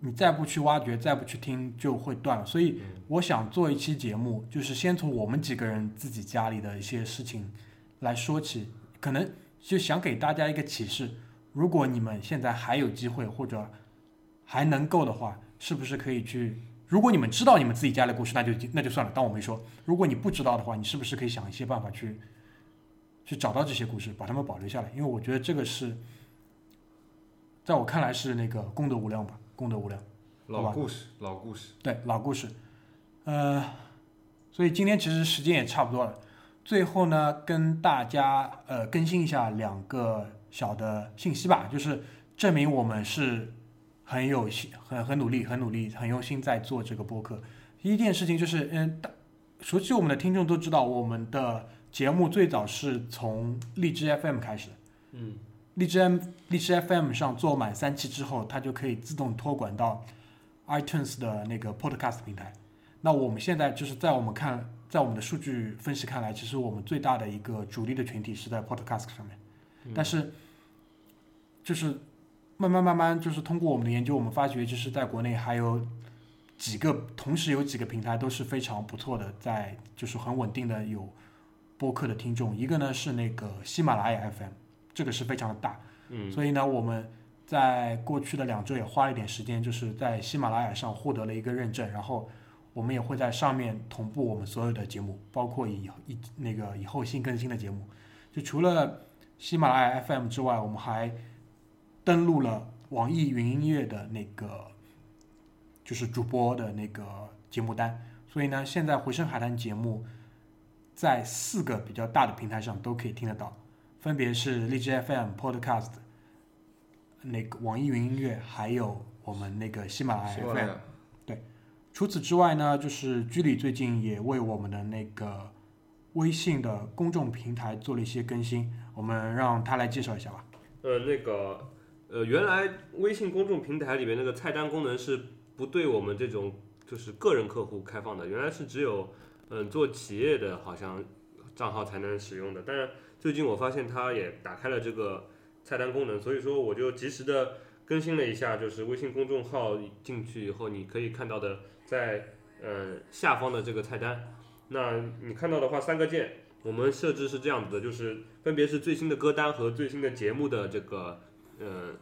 Speaker 2: 你再不去挖掘，再不去听，就会断了。所以，我想做一期节目，就是先从我们几个人自己家里的一些事情来说起，可能就想给大家一个启示：如果你们现在还有机会，或者还能够的话，是不是可以去？如果你们知道你们自己家的故事，那就那就算了，当我没说。如果你不知道的话，你是不是可以想一些办法去去找到这些故事，把它们保留下来？因为我觉得这个是，在我看来是那个功德无量吧，功德无量。
Speaker 4: 老故事，老故事。
Speaker 2: 对，老故事。呃，所以今天其实时间也差不多了。最后呢，跟大家呃更新一下两个小的信息吧，就是证明我们是很有心、很很努力、很努力、很用心在做这个播客。第一件事情就是，嗯，大熟悉我们的听众都知道，我们的节目最早是从荔枝 FM 开始的。
Speaker 5: 嗯，
Speaker 2: 荔枝 M 荔枝 FM 上做满三期之后，它就可以自动托管到 iTunes 的那个 Podcast 平台。那我们现在就是在我们看，在我们的数据分析看来，其实我们最大的一个主力的群体是在 Podcast 上面。但是，就是慢慢慢慢，就是通过我们的研究，我们发觉，就是在国内还有几个，同时有几个平台都是非常不错的，在就是很稳定的有播客的听众。一个呢是那个喜马拉雅 FM，这个是非常的大。
Speaker 5: 嗯，
Speaker 2: 所以呢，我们在过去的两周也花了一点时间，就是在喜马拉雅上获得了一个认证，然后我们也会在上面同步我们所有的节目，包括以以那个以后新更新的节目。就除了喜马拉雅 FM 之外，我们还登录了网易云音乐的那个就是主播的那个节目单。所以呢，现在回声海滩节目在四个比较大的平台上都可以听得到。分别是荔枝 FM、Podcast、那个网易云音乐，还有我们那个喜马拉雅 FM。除此之外呢，就是居里最近也为我们的那个微信的公众平台做了一些更新，我们让他来介绍一下吧。
Speaker 5: 呃，那个，呃，原来微信公众平台里面那个菜单功能是不对我们这种就是个人客户开放的，原来是只有嗯做企业的好像账号才能使用的，但是最近我发现它也打开了这个菜单功能，所以说我就及时的更新了一下，就是微信公众号进去以后，你可以看到的在呃下方的这个菜单，那你看到的话三个键，我们设置是这样子的，就是分别是最新的歌单和最新的节目的这个呃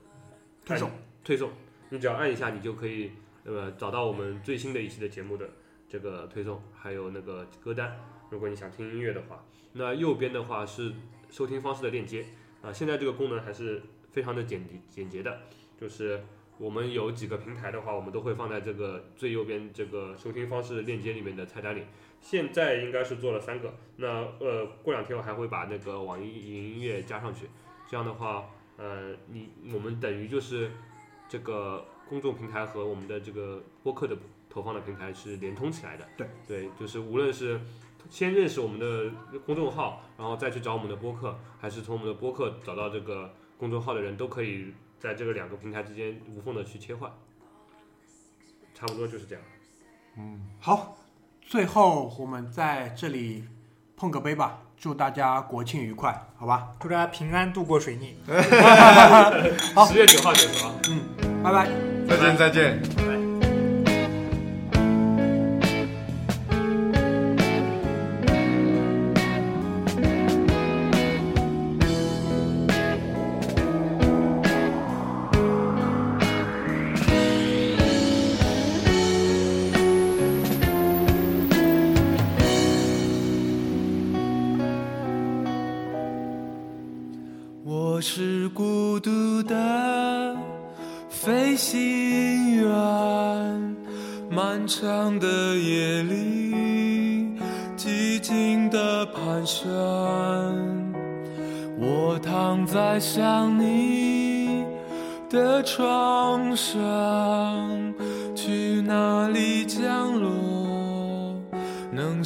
Speaker 3: 推送。
Speaker 5: 推送，你只要按一下，你就可以呃找到我们最新的一期的节目的这个推送，还有那个歌单。如果你想听音乐的话，那右边的话是收听方式的链接啊、现在这个功能还是非常的简洁简洁的，就是我们有几个平台的话，我们都会放在这个最右边这个收听方式链接里面的菜单里。现在应该是做了三个，那呃过两天我还会把那个网易云音乐加上去，这样的话，呃你我们等于就是这个公众平台和我们的这个播客的投放的平台是连通起来的。
Speaker 3: 对
Speaker 5: 对，就是无论是先认识我们的公众号，然后再去找我们的播客，还是从我们的播客找到这个公众号的人，都可以在这个两个平台之间无缝的去切换。差不多就是这样。
Speaker 2: 嗯好，最后我们在这里碰个杯吧，祝大家国庆愉快，好吧？
Speaker 3: 祝大家平安度过水逆。
Speaker 2: 好
Speaker 5: 十月九号结束啊。
Speaker 2: 拜拜。
Speaker 4: 再见再见。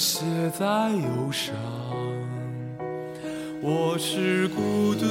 Speaker 6: 写在忧伤。我是孤独